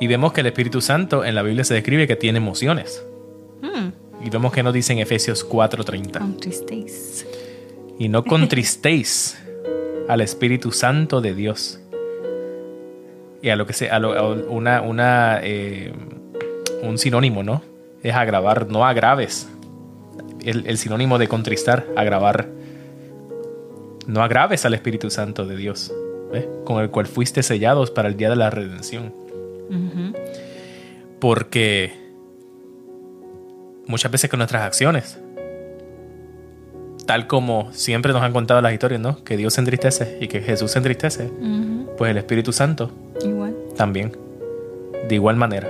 Speaker 2: Y vemos que el Espíritu Santo en la Biblia se describe que tiene emociones.
Speaker 3: Hmm,
Speaker 2: Y vemos que nos dice en Efesios 4:30.
Speaker 3: contristéis.
Speaker 2: Y no contristéis al Espíritu Santo de Dios. Y a lo que se, a lo- a una, una, eh, un sinónimo, ¿no? Es agravar, no agraves. El, el sinónimo de contristar, agravar. No agraves al Espíritu Santo de Dios, ¿ves? con el cual fuiste sellados para el día de la redención. Porque muchas veces con nuestras acciones, tal como siempre nos han contado las historias, ¿no? Que Dios se entristece y que Jesús se entristece, pues el Espíritu Santo
Speaker 3: Igual.
Speaker 2: también, de igual manera.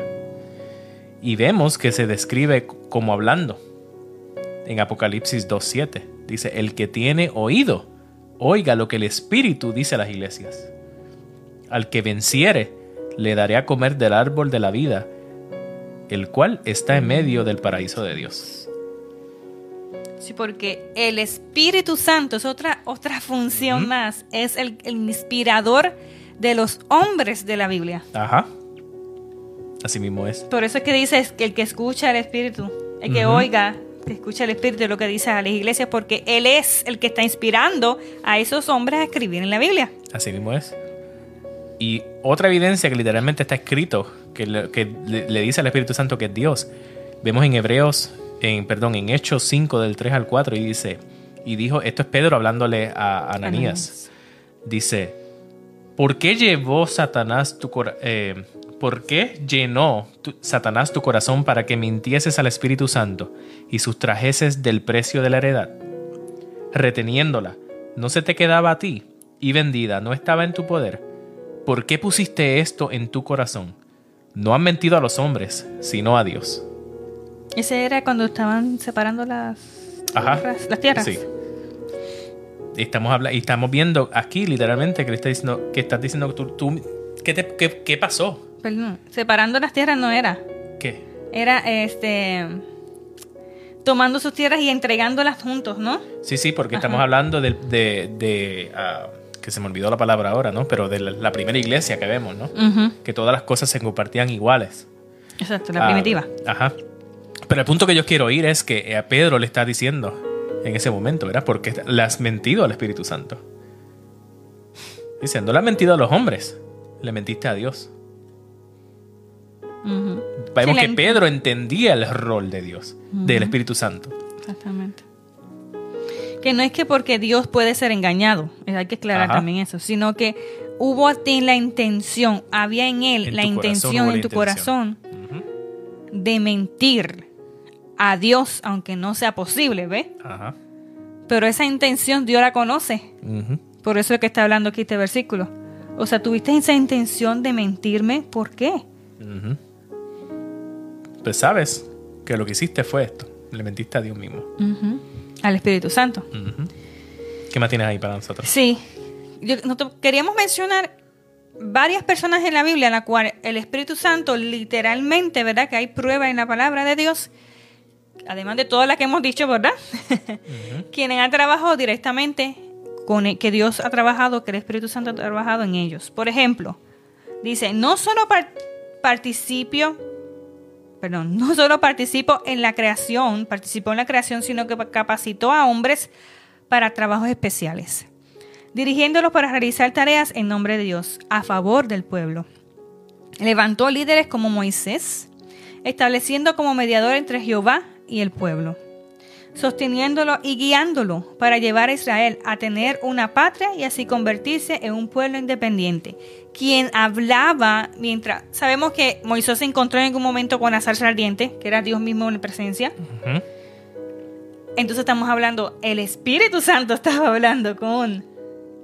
Speaker 2: Y vemos que se describe como hablando en Apocalipsis 2.7. Dice, el que tiene oído, oiga lo que el Espíritu dice a las iglesias. Al que venciere, le daré a comer del árbol de la vida, el cual está en medio del paraíso de Dios.
Speaker 3: Sí, porque el Espíritu Santo es otra, otra función más. Es el, el inspirador de los hombres de la Biblia.
Speaker 2: Ajá. Así mismo es.
Speaker 3: Por eso es que dice que el que escucha al Espíritu, el que oiga, que escucha al Espíritu lo que dice a las iglesias, porque Él es el que está inspirando a esos hombres a escribir en la Biblia.
Speaker 2: Así mismo es. Y otra evidencia que literalmente está escrito, que, le, que le- le dice al Espíritu Santo que es Dios, vemos en Hebreos, en, perdón, en Hechos 5 del 3 al 4 y dice, y dijo, esto es Pedro hablándole a Ananías, dice, ¿por qué llevó Satanás tu cora- eh, ¿Por qué llenó tu- Satanás tu corazón para que mintieses al Espíritu Santo y sustrajeses del precio de la heredad? reteniéndola, no se te quedaba a ti, y vendida no estaba en tu poder. ¿Por qué pusiste esto en tu corazón? No han mentido a los hombres, sino a Dios.
Speaker 3: Ese era cuando estaban separando las,
Speaker 2: Ajá.
Speaker 3: tierras- las tierras.
Speaker 2: Sí. Estamos, habla y estamos viendo aquí literalmente que le está diciendo, que estás diciendo tú, tú- ¿qué, te- qué- qué pasó?
Speaker 3: Perdón, separando las tierras no era.
Speaker 2: ¿Qué?
Speaker 3: Era este tomando sus tierras y entregándolas juntos, ¿no?
Speaker 2: Sí, sí, porque
Speaker 3: Ajá.
Speaker 2: estamos hablando de, de- de, ah, que se me olvidó la palabra ahora, ¿no? Pero de la, la primera iglesia que vemos, ¿no? Que todas las cosas se compartían iguales.
Speaker 3: Exacto, la
Speaker 2: Ah,
Speaker 3: primitiva.
Speaker 2: Ajá. Pero el punto que yo quiero oír es que a Pedro le está diciendo en ese momento, ¿verdad? Porque le has mentido al Espíritu Santo. Dice, no le has mentido a los hombres, le mentiste a Dios.
Speaker 3: Ujú.
Speaker 2: Vemos
Speaker 3: Sí,
Speaker 2: que Pedro entendía el rol de Dios, del Espíritu Santo.
Speaker 3: Exactamente. Que no es que porque Dios puede ser engañado, eh, hay que aclarar
Speaker 2: Ajá.
Speaker 3: también eso, sino que hubo en la intención, había en él
Speaker 2: En
Speaker 3: la
Speaker 2: corazón
Speaker 3: intención en tu corazón de mentir a Dios, aunque no sea posible, ¿ves?
Speaker 2: Ajá.
Speaker 3: Pero esa intención Dios la conoce. Por eso es que está hablando aquí este versículo. O sea, tuviste esa intención de mentirme, ¿por qué?
Speaker 2: Pues sabes que lo que hiciste fue esto. Le mentiste a Dios mismo.
Speaker 3: Al Espíritu Santo.
Speaker 2: ¿Qué más tienes ahí para nosotros?
Speaker 3: Sí. Yo- nosotros queríamos mencionar varias personas en la Biblia en la cual el Espíritu Santo literalmente, ¿verdad? Que hay prueba en la palabra de Dios, además de todas las que hemos dicho, ¿verdad? Quienes han trabajado directamente con el- que Dios ha trabajado, que el Espíritu Santo ha trabajado en ellos. Por ejemplo, dice, no solo par- participio, perdón, no solo participo en la creación, participó en la creación, sino que capacitó a hombres para trabajos especiales. dirigiéndolos para realizar tareas en nombre de Dios, a favor del pueblo. Levantó líderes como Moisés, estableciendo como mediador entre Jehová y el pueblo, sosteniéndolo y guiándolo para llevar a Israel a tener una patria y así convertirse en un pueblo independiente. Quien hablaba mientras... Sabemos que Moisés se encontró en algún momento con la zarza ardiente, que era Dios mismo en presencia. Entonces estamos hablando, el Espíritu Santo estaba hablando con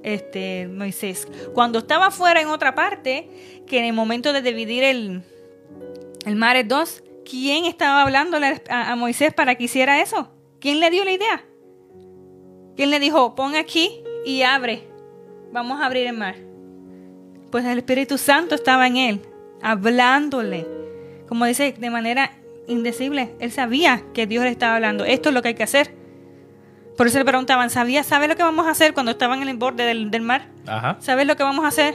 Speaker 3: este Moisés. Cuando estaba fuera en otra parte, que en el momento de dividir el, el mar en dos, ¿quién estaba hablando a, a Moisés para que hiciera eso? ¿Quién le dio la idea? ¿Quién le dijo, pon aquí y abre? Vamos a abrir el mar. Pues el Espíritu Santo estaba en él, hablándole. Como dice, de manera indecible. Él sabía que Dios le estaba hablando. Esto es lo que hay que hacer. Por eso le preguntaban, ¿sabía, ¿sabe lo que vamos a hacer cuando estaban en el borde del, del mar?
Speaker 2: Ajá.
Speaker 3: ¿Sabes lo que vamos a hacer?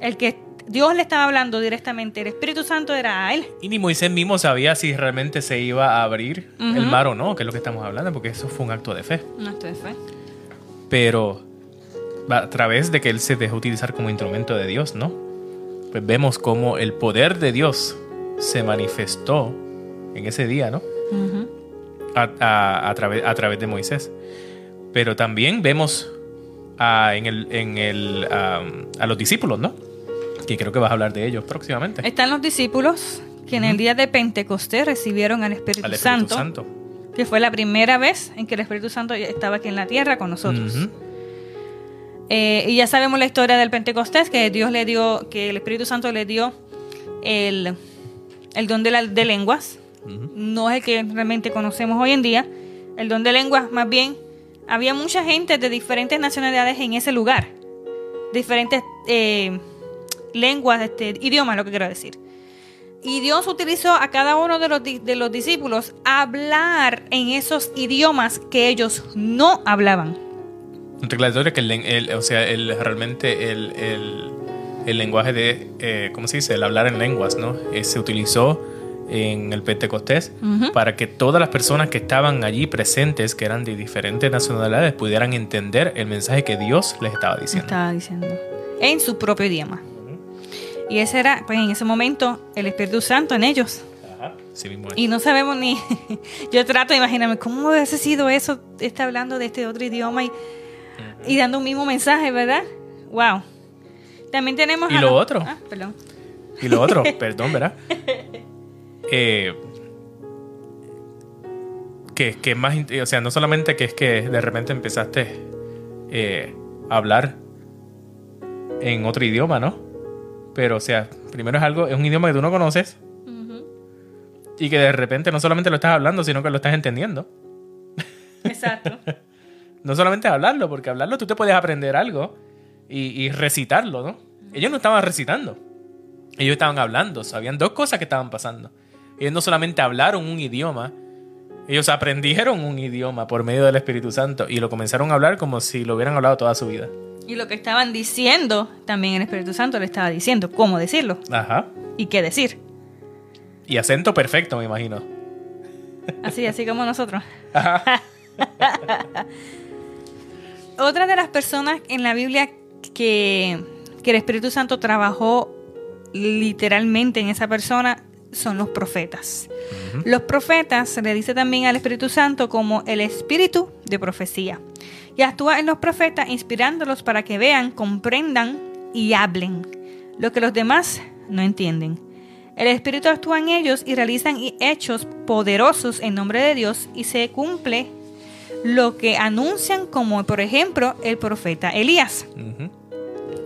Speaker 3: El que Dios le estaba hablando directamente, el Espíritu Santo era a él.
Speaker 2: Y ni Moisés mismo sabía si realmente se iba a abrir el mar o no, que es lo que estamos hablando, porque eso fue un acto de fe.
Speaker 3: No estoy fe.
Speaker 2: Pero a través de que él se dejó utilizar como instrumento de Dios, ¿no? Pues vemos cómo el poder de Dios se manifestó en ese día, ¿no? A, a- a través, a través de Moisés. Pero también vemos a, en el, en el, am, a los discípulos, ¿no? Que creo que vas a hablar de ellos próximamente.
Speaker 3: Están los discípulos que en el día de Pentecostés recibieron al Espíritu,
Speaker 2: Al Espíritu
Speaker 3: Santo,
Speaker 2: Santo.
Speaker 3: que fue la primera vez en que el Espíritu Santo estaba aquí en la tierra con nosotros.
Speaker 2: Ujú.
Speaker 3: Eh, y ya sabemos la historia del Pentecostés, que Dios le dio, que el Espíritu Santo le dio el, el don de, la- de lenguas. No es el que realmente conocemos hoy en día. El don de lenguas, más bien, había mucha gente de diferentes nacionalidades en ese lugar. Diferentes eh, lenguas, este, idiomas, lo que quiero decir. Y Dios utilizó a cada uno de los, de los discípulos a hablar en esos idiomas que ellos no hablaban.
Speaker 2: Historia que el, o sea, el, realmente el, el- el lenguaje de, eh, ¿cómo se dice? El hablar en lenguas, ¿no? Eh, se utilizó en el Pentecostés para que todas las personas que estaban allí presentes, que eran de diferentes nacionalidades, pudieran entender el mensaje que Dios les estaba diciendo.
Speaker 3: estaba diciendo. En su propio idioma. Y ese era, pues en ese momento, el Espíritu Santo en ellos.
Speaker 2: Ajá, sí mismo es.
Speaker 3: Y no sabemos ni. Yo trato de imaginarme cómo hubiese sido eso, está hablando de este otro idioma y, y dando un mismo mensaje, ¿verdad? ¡Wow! También tenemos.
Speaker 2: ¿Y
Speaker 3: a
Speaker 2: lo otro?
Speaker 3: Ah, perdón.
Speaker 2: Y lo otro, perdón, ¿verdad? Eh, que, que más, o sea, no solamente que es que de repente empezaste eh, a hablar en otro idioma, ¿no? Pero, o sea, primero es algo, es un idioma que tú no conoces y que de repente no solamente lo estás hablando, sino que lo estás entendiendo.
Speaker 3: Exacto.
Speaker 2: No solamente hablarlo, porque hablarlo tú te puedes aprender algo y, y recitarlo, ¿no? Ellos no estaban recitando, ellos estaban hablando, sabían dos cosas que estaban pasando. Ellos no solamente hablaron un idioma, ellos aprendieron un idioma por medio del Espíritu Santo y lo comenzaron a hablar como si lo hubieran hablado toda su vida.
Speaker 3: y lo que estaban diciendo, también el Espíritu Santo le estaba diciendo cómo decirlo
Speaker 2: Ajá.
Speaker 3: y qué decir.
Speaker 2: Y acento perfecto, me imagino.
Speaker 3: Así, así como nosotros.
Speaker 2: Ajá.
Speaker 3: Otra de las personas en la Biblia que, que el Espíritu Santo trabajó literalmente en esa persona son los profetas. Los profetas se le dice también al Espíritu Santo como el espíritu de profecía. Y actúa en los profetas inspirándolos para que vean, comprendan y hablen lo que los demás no entienden. El Espíritu actúa en ellos y realizan hechos poderosos en nombre de Dios y se cumple lo que anuncian como por ejemplo el profeta Elías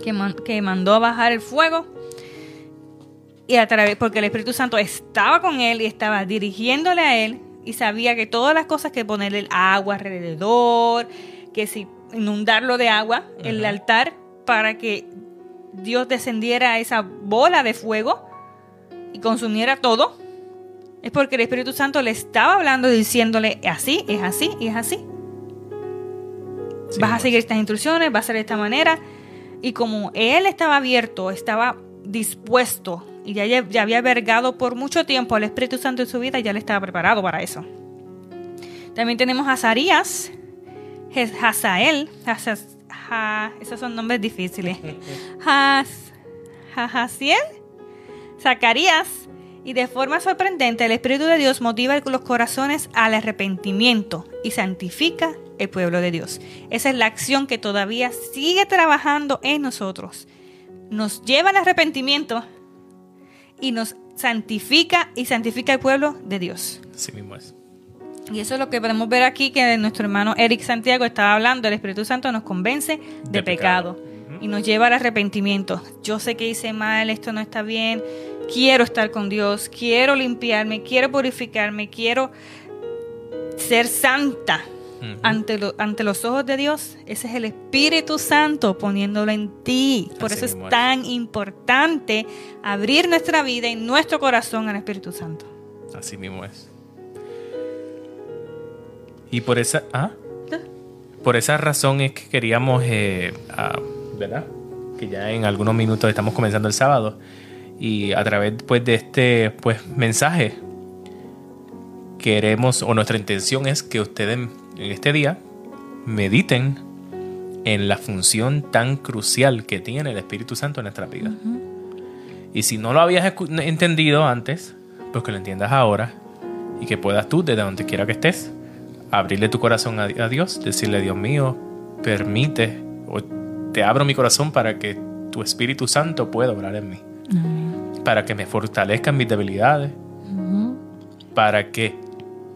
Speaker 3: que, man- que mandó a bajar el fuego y a través porque el Espíritu Santo estaba con él y estaba dirigiéndole a él y sabía que todas las cosas que ponerle el agua alrededor, que si inundarlo de agua, el altar para que Dios descendiera a esa bola de fuego y consumiera todo. Es porque el Espíritu Santo le estaba hablando diciéndole así, es así y es así
Speaker 2: Sí,
Speaker 3: vas a
Speaker 2: pues.
Speaker 3: seguir estas instrucciones, va a ser de esta manera. Y como él estaba abierto, estaba dispuesto y ya, ya había vergado por mucho tiempo al Espíritu Santo en su vida, ya le estaba preparado para eso. También tenemos a Zarías, Hazael, Ja- esos son nombres difíciles. Haz- Jahaziel, Zacarías, y de forma sorprendente el Espíritu de Dios motiva los corazones al arrepentimiento y santifica el pueblo de Dios. Esa es la acción que todavía sigue trabajando en nosotros. Nos lleva al arrepentimiento y nos santifica y santifica el pueblo de Dios.
Speaker 2: Así mismo es.
Speaker 3: Y eso es lo que podemos ver aquí que nuestro hermano Eric Santiago estaba hablando. El Espíritu Santo nos convence de,
Speaker 2: De
Speaker 3: pecado,
Speaker 2: pecado.
Speaker 3: y nos lleva al arrepentimiento. Yo sé que hice mal, esto no está bien. Quiero estar con Dios, quiero limpiarme, quiero purificarme, quiero ser santa ante, lo- ante los ojos de Dios. Ese es el Espíritu Santo poniéndolo en ti. Por
Speaker 2: Así
Speaker 3: eso es. tan importante abrir nuestra vida y nuestro corazón al Espíritu Santo.
Speaker 2: Así mismo es. Y por esa, ¿ah? por esa razón es que queríamos, eh, ah, ¿verdad? Que ya en algunos minutos estamos comenzando el sábado y a través pues, de este pues, mensaje queremos o nuestra intención es que ustedes en este día mediten en la función tan crucial que tiene el Espíritu Santo en nuestra vida. Y si no lo habías entendido antes, pues que lo entiendas ahora y que puedas tú, desde donde quiera que estés, abrirle tu corazón a, a Dios, decirle, Dios mío, permite, o te abro mi corazón para que tu Espíritu Santo pueda obrar en mí, para que me fortalezcan mis debilidades, para que...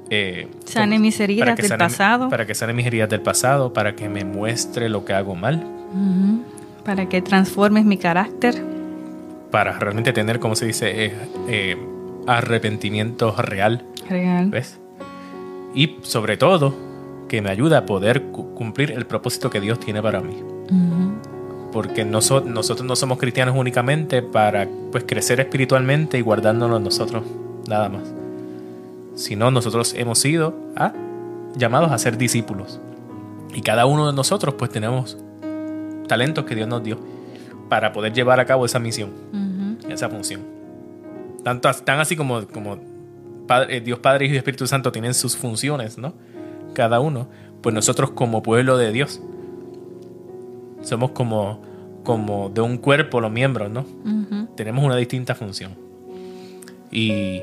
Speaker 2: eh,
Speaker 3: Sane mis heridas
Speaker 2: para que
Speaker 3: del
Speaker 2: sane
Speaker 3: pasado.
Speaker 2: Para que sane mis heridas del pasado, para que me muestre lo que hago mal.
Speaker 3: Para que transformes mi carácter.
Speaker 2: para realmente tener, como se dice, eh, eh, arrepentimiento real,
Speaker 3: Real.
Speaker 2: ¿ves? Y sobre todo, que me ayuda a poder cu- cumplir el propósito que Dios tiene para mí. Porque noso- nosotros no somos cristianos únicamente para pues, crecer espiritualmente y guardándonos nosotros, nada más. Sino nosotros hemos sido ah, llamados a ser discípulos. Y cada uno de nosotros pues tenemos talentos que Dios nos dio para poder llevar a cabo esa misión esa función. Tanto, tan así como, como Padre- Dios Padre, Hijo y Espíritu Santo tienen sus funciones, ¿no? Cada uno. Pues nosotros como pueblo de Dios somos como, como de un cuerpo los miembros, ¿no? Tenemos una distinta función. Y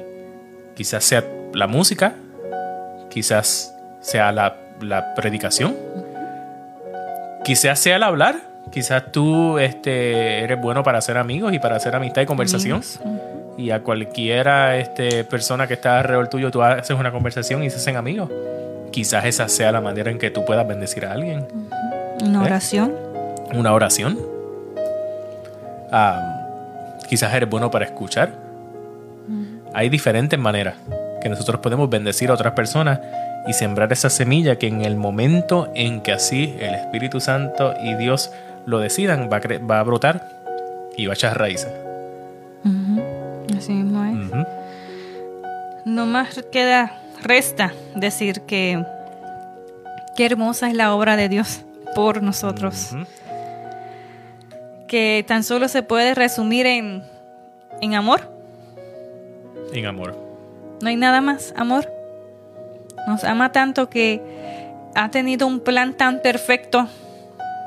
Speaker 2: quizás sea la música, quizás sea la, la predicación, quizás sea el hablar, quizás tú este, eres bueno para hacer amigos y para hacer amistad y conversación. Y a cualquiera este, persona que está alrededor tuyo, tú haces una conversación y se hacen amigos. Quizás esa sea la manera en que tú puedas bendecir a alguien.
Speaker 3: Una
Speaker 2: ¿Eh? Una oración. Ah, quizás eres bueno para escuchar. Hay diferentes maneras que nosotros podemos bendecir a otras personas y sembrar esa semilla que en el momento en que así el Espíritu Santo y Dios lo decidan, va a, cre- va a brotar y va a echar raíces.
Speaker 3: Así mismo es. No más queda, resta decir que qué hermosa es la obra de Dios por nosotros. Que tan solo se puede resumir en, en amor.
Speaker 2: En amor.
Speaker 3: No hay nada más, amor. Nos ama tanto que ha tenido un plan tan perfecto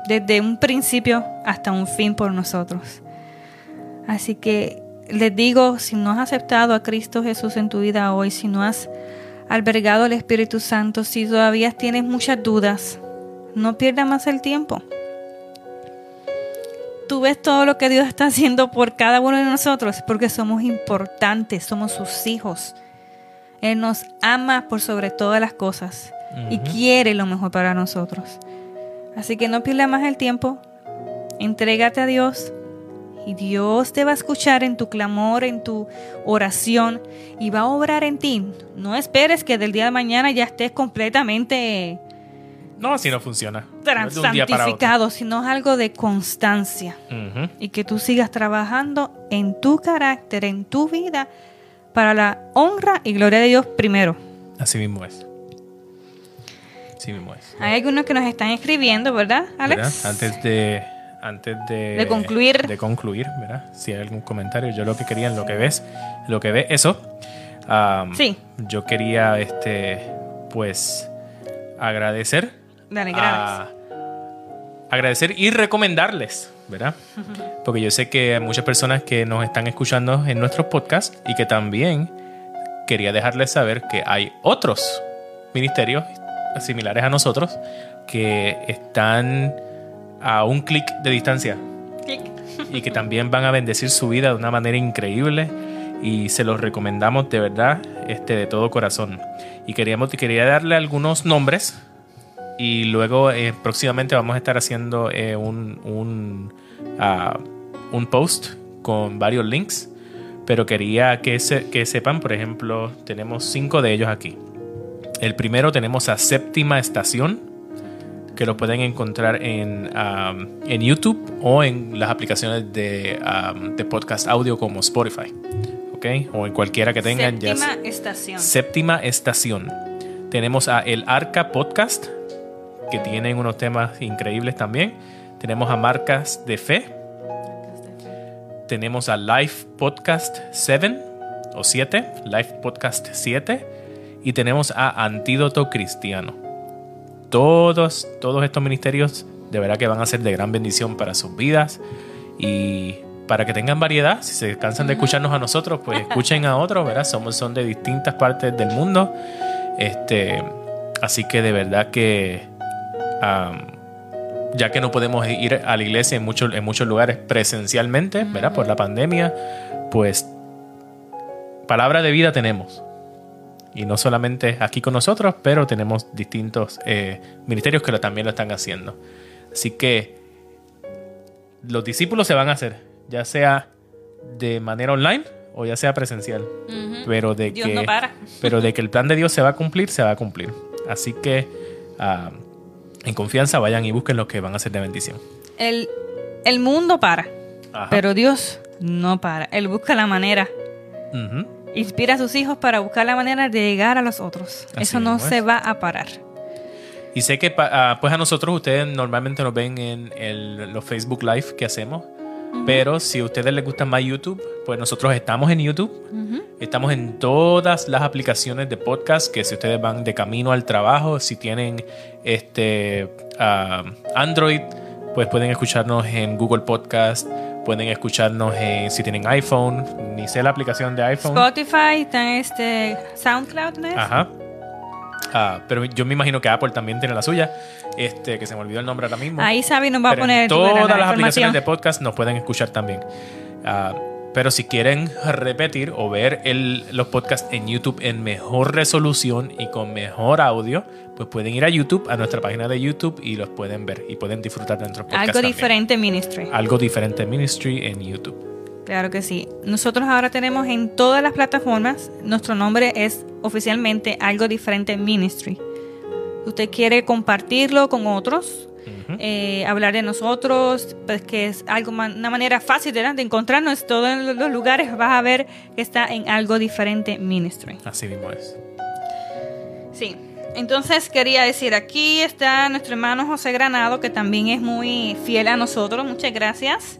Speaker 3: desde un principio hasta un fin por nosotros. Así que les digo, si no has aceptado a Cristo Jesús en tu vida hoy, si no has albergado al Espíritu Santo, si todavía tienes muchas dudas, no pierdas más el tiempo. Tú ves todo lo que Dios está haciendo por cada uno de nosotros porque somos importantes, somos sus hijos. Él nos ama por sobre todas las cosas y quiere lo mejor para nosotros. Así que no pierdas más el tiempo, entrégate a Dios y Dios te va a escuchar en tu clamor, en tu oración y va a obrar en ti. No esperes que del día de mañana ya estés completamente
Speaker 2: No, así no funciona.
Speaker 3: Santificado, sino es algo de constancia y que tú sigas trabajando en tu carácter, en tu vida, para la honra y gloria de Dios primero.
Speaker 2: Así mismo es. Así mismo es.
Speaker 3: Hay algunos que nos están escribiendo, ¿verdad, Alex?
Speaker 2: ¿Verdad? Antes de antes de,
Speaker 3: De concluir.
Speaker 2: de concluir, ¿verdad? Si hay algún comentario, yo lo que quería, en lo que ves, lo que ves, eso.
Speaker 3: Sí.
Speaker 2: Yo quería, este, pues, agradecer
Speaker 3: Dale, gracias.
Speaker 2: agradecer y recomendarles, ¿verdad? Porque yo sé que hay muchas personas que nos están escuchando en nuestros podcasts y que también quería dejarles saber que hay otros ministerios similares a nosotros que están a un clic de distancia
Speaker 3: Clic.
Speaker 2: y que también van a bendecir su vida de una manera increíble y se los recomendamos de verdad este, de todo corazón. Y queríamos, quería darle algunos nombres y luego eh, próximamente vamos a estar haciendo eh, un, un, ah, un post con varios links, pero quería que, se- que sepan, por ejemplo, tenemos cinco de ellos aquí. El primero tenemos a Séptima Estación, que lo pueden encontrar en, um, en YouTube o en las aplicaciones de, um, de podcast audio como Spotify. ¿Ok? O en cualquiera que tengan.
Speaker 3: Séptima estación.
Speaker 2: Séptima Estación. Tenemos a El Arca Podcast, que tienen unos temas increíbles también. Tenemos a Marcas de Fe. Tenemos a Life Podcast 7 o 7, Life Podcast 7. Y tenemos a Antídoto Cristiano. Todos, todos estos ministerios de verdad que van a ser de gran bendición para sus vidas. Y para que tengan variedad, si se cansan de escucharnos a nosotros, pues escuchen a otros, ¿verdad? Somos, son de distintas partes del mundo. Este, así que de verdad que am, ya que no podemos ir a la iglesia en muchos, en muchos lugares presencialmente, ¿verdad? Por la pandemia, pues palabra de vida tenemos. Y no solamente aquí con nosotros, pero tenemos distintos eh, ministerios que lo, también lo están haciendo. Así que los discípulos se van a hacer, ya sea de manera online o ya sea presencial. Pero de
Speaker 3: Dios
Speaker 2: que
Speaker 3: no para.
Speaker 2: pero de que el plan de Dios se va a cumplir, se va a cumplir. Así que en confianza vayan y busquen lo que van a ser de bendición.
Speaker 3: El, el mundo para,
Speaker 2: Ajá.
Speaker 3: pero Dios no para. Él busca la manera. Inspira a sus hijos para buscar la manera de llegar a los otros.
Speaker 2: Así
Speaker 3: Eso no se va a parar.
Speaker 2: Y sé que ah, pues a nosotros ustedes normalmente nos ven en el- los Facebook Live que hacemos. Pero si a ustedes les gusta más YouTube, pues nosotros estamos en YouTube. Estamos en todas las aplicaciones de podcast que si ustedes van de camino al trabajo, si tienen este ah, Android, pues pueden escucharnos en Google Podcast, pueden escucharnos en, si tienen iPhone, ni sé la aplicación de iPhone.
Speaker 3: Spotify, está este SoundCloud, ¿no?
Speaker 2: Ajá. Ah, pero yo me imagino que Apple también tiene la suya, este que se me olvidó el nombre ahora mismo.
Speaker 3: Ahí Sabi nos va a
Speaker 2: en
Speaker 3: poner
Speaker 2: todas
Speaker 3: la
Speaker 2: las aplicaciones de podcast nos pueden escuchar también. Ah, pero si quieren repetir o ver el- los podcasts en YouTube en mejor resolución y con mejor audio, pues pueden ir a YouTube, a nuestra página de YouTube y los pueden ver y pueden disfrutar de nuestros podcasts.
Speaker 3: Algo
Speaker 2: también.
Speaker 3: diferente ministry.
Speaker 2: Algo diferente Ministry en YouTube.
Speaker 3: Claro que sí. Nosotros ahora tenemos en todas las plataformas, nuestro nombre es oficialmente Algo Diferente Ministry. Si usted quiere compartirlo con otros, eh, hablar de nosotros, pues que es algo una manera fácil ¿verdad? de encontrarnos todos en los lugares, vas a ver que está en Algo Diferente Ministry.
Speaker 2: Así mismo es.
Speaker 3: Sí. Entonces quería decir, aquí está nuestro hermano José Granado, que también es muy fiel a nosotros. Muchas gracias.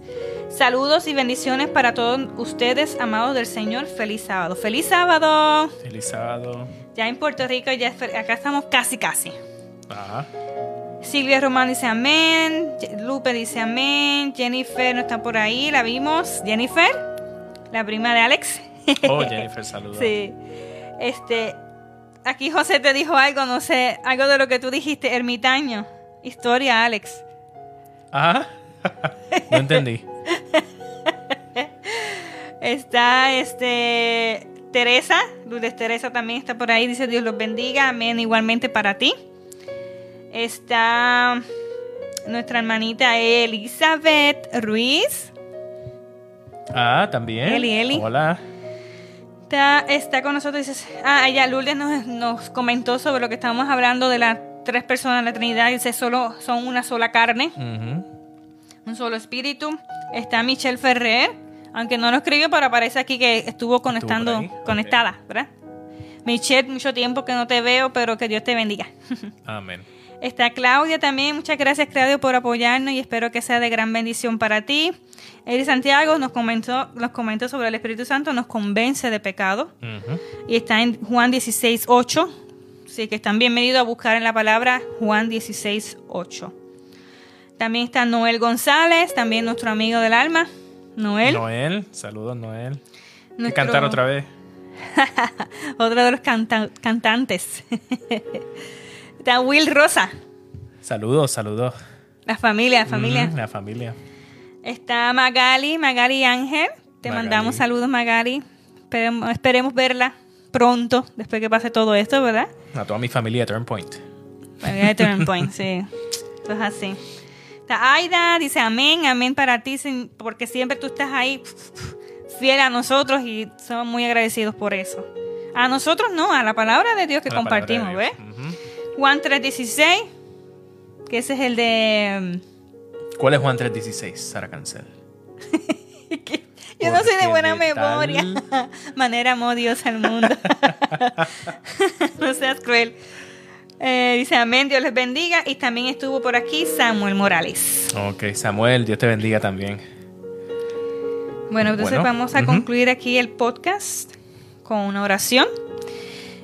Speaker 3: Saludos y bendiciones para todos ustedes, amados del Señor. Feliz sábado. Feliz sábado.
Speaker 2: Feliz sábado.
Speaker 3: Ya en Puerto Rico, ya acá estamos casi, casi.
Speaker 2: Ajá.
Speaker 3: Silvia Román dice amén. Lupe dice amén. Jennifer no está por ahí, la vimos. Jennifer, la prima de Alex.
Speaker 2: Oh, Jennifer, saludos.
Speaker 3: Sí. Este, aquí José te dijo algo, no sé, algo de lo que tú dijiste, ermitaño. Historia, Alex.
Speaker 2: Ajá. no entendí.
Speaker 3: Está este Teresa, Lourdes Teresa también está por ahí, dice Dios los bendiga, amén, igualmente para ti. Está nuestra hermanita Elizabeth Ruiz.
Speaker 2: Ah, también.
Speaker 3: Eli, Eli.
Speaker 2: Hola.
Speaker 3: Está, está con nosotros, dice, ah, ella, Lourdes nos, nos comentó sobre lo que estábamos hablando de las tres personas de la Trinidad, dice, solo, son una sola carne.
Speaker 2: Ujú.
Speaker 3: un solo espíritu. Está Michelle Ferrer, aunque no lo escribió, pero aparece aquí que estuvo conectando, conectada, ¿verdad? Michelle, mucho tiempo que no te veo, pero que Dios te bendiga.
Speaker 2: Amén.
Speaker 3: Está Claudia también, muchas gracias Claudio por apoyarnos y espero que sea de gran bendición para ti. Eri Santiago nos comentó, nos comentó sobre el Espíritu Santo, nos convence de pecado y está en Juan 16, 8. Así que están bienvenidos a buscar en la palabra Juan 16, 8. También está Noel González, también nuestro amigo del alma. Noel.
Speaker 2: Noel, saludos Noel. ¿Qué
Speaker 3: Nuestro-
Speaker 2: cantar otra vez?
Speaker 3: Otro de los canta- cantantes. está Will Rosa,
Speaker 2: Saludos, saludos.
Speaker 3: la familia, la familia.
Speaker 2: La familia.
Speaker 3: Está Magali, Magali Ángel. Te
Speaker 2: Magali.
Speaker 3: mandamos saludos, Magali. Esperemos, esperemos verla pronto, después que pase todo esto, ¿verdad?
Speaker 2: A toda mi familia de Turn Point.
Speaker 3: Familia de Turning Point, sí. Eso es así. Está Aida, dice amén, amén para ti, porque siempre tú estás ahí fiel a nosotros y somos muy agradecidos por eso. A nosotros no, a la palabra de Dios que
Speaker 2: A
Speaker 3: compartimos, ¿ves?
Speaker 2: Dios. Ujú.
Speaker 3: Juan 3.16, que ese es el de...
Speaker 2: ¿Cuál es Juan 3.16, Sara Cancel?
Speaker 3: Yo no soy de buena
Speaker 2: de
Speaker 3: memoria. Manera amó Dios al mundo. no seas cruel. Eh, dice amén, Dios les bendiga. Y también estuvo por aquí Samuel Morales.
Speaker 2: Ok, Samuel, Dios te bendiga también.
Speaker 3: Bueno, entonces
Speaker 2: Bueno,
Speaker 3: vamos a
Speaker 2: ujú.
Speaker 3: concluir aquí el podcast con una oración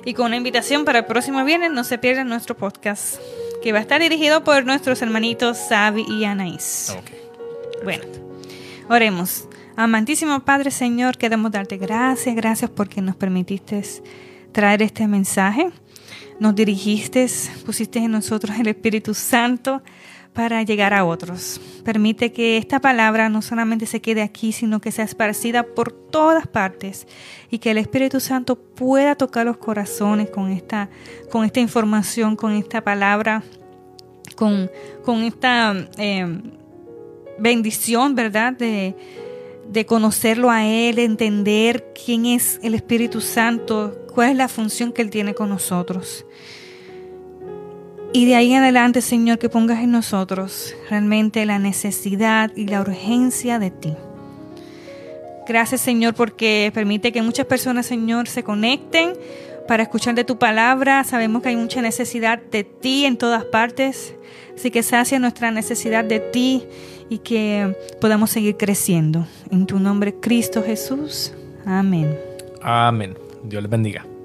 Speaker 3: y con una invitación para el próximo viernes. No se pierdan nuestro podcast que va a estar dirigido por nuestros hermanitos Savi y Anaís. Bueno, oremos. Amantísimo Padre Señor, queremos darte gracias, gracias porque nos permitiste traer este mensaje. Nos dirigiste, pusiste en nosotros el Espíritu Santo para llegar a otros. Permite que esta palabra no solamente se quede aquí, sino que sea esparcida por todas partes y que el Espíritu Santo pueda tocar los corazones con esta, con esta información, con esta palabra, con, con esta eh, bendición, ¿verdad? De, de conocerlo a Él, entender quién es el Espíritu Santo, cuál es la función que Él tiene con nosotros. Y de ahí en adelante, Señor, que pongas en nosotros realmente la necesidad y la urgencia de ti. Gracias, Señor, porque permite que muchas personas, Señor, se conecten para escuchar de tu palabra. Sabemos que hay mucha necesidad de ti en todas partes. Así que sacia nuestra necesidad de ti y que podamos seguir creciendo. En tu nombre, Cristo Jesús. Amén.
Speaker 2: Amén. Dios les bendiga.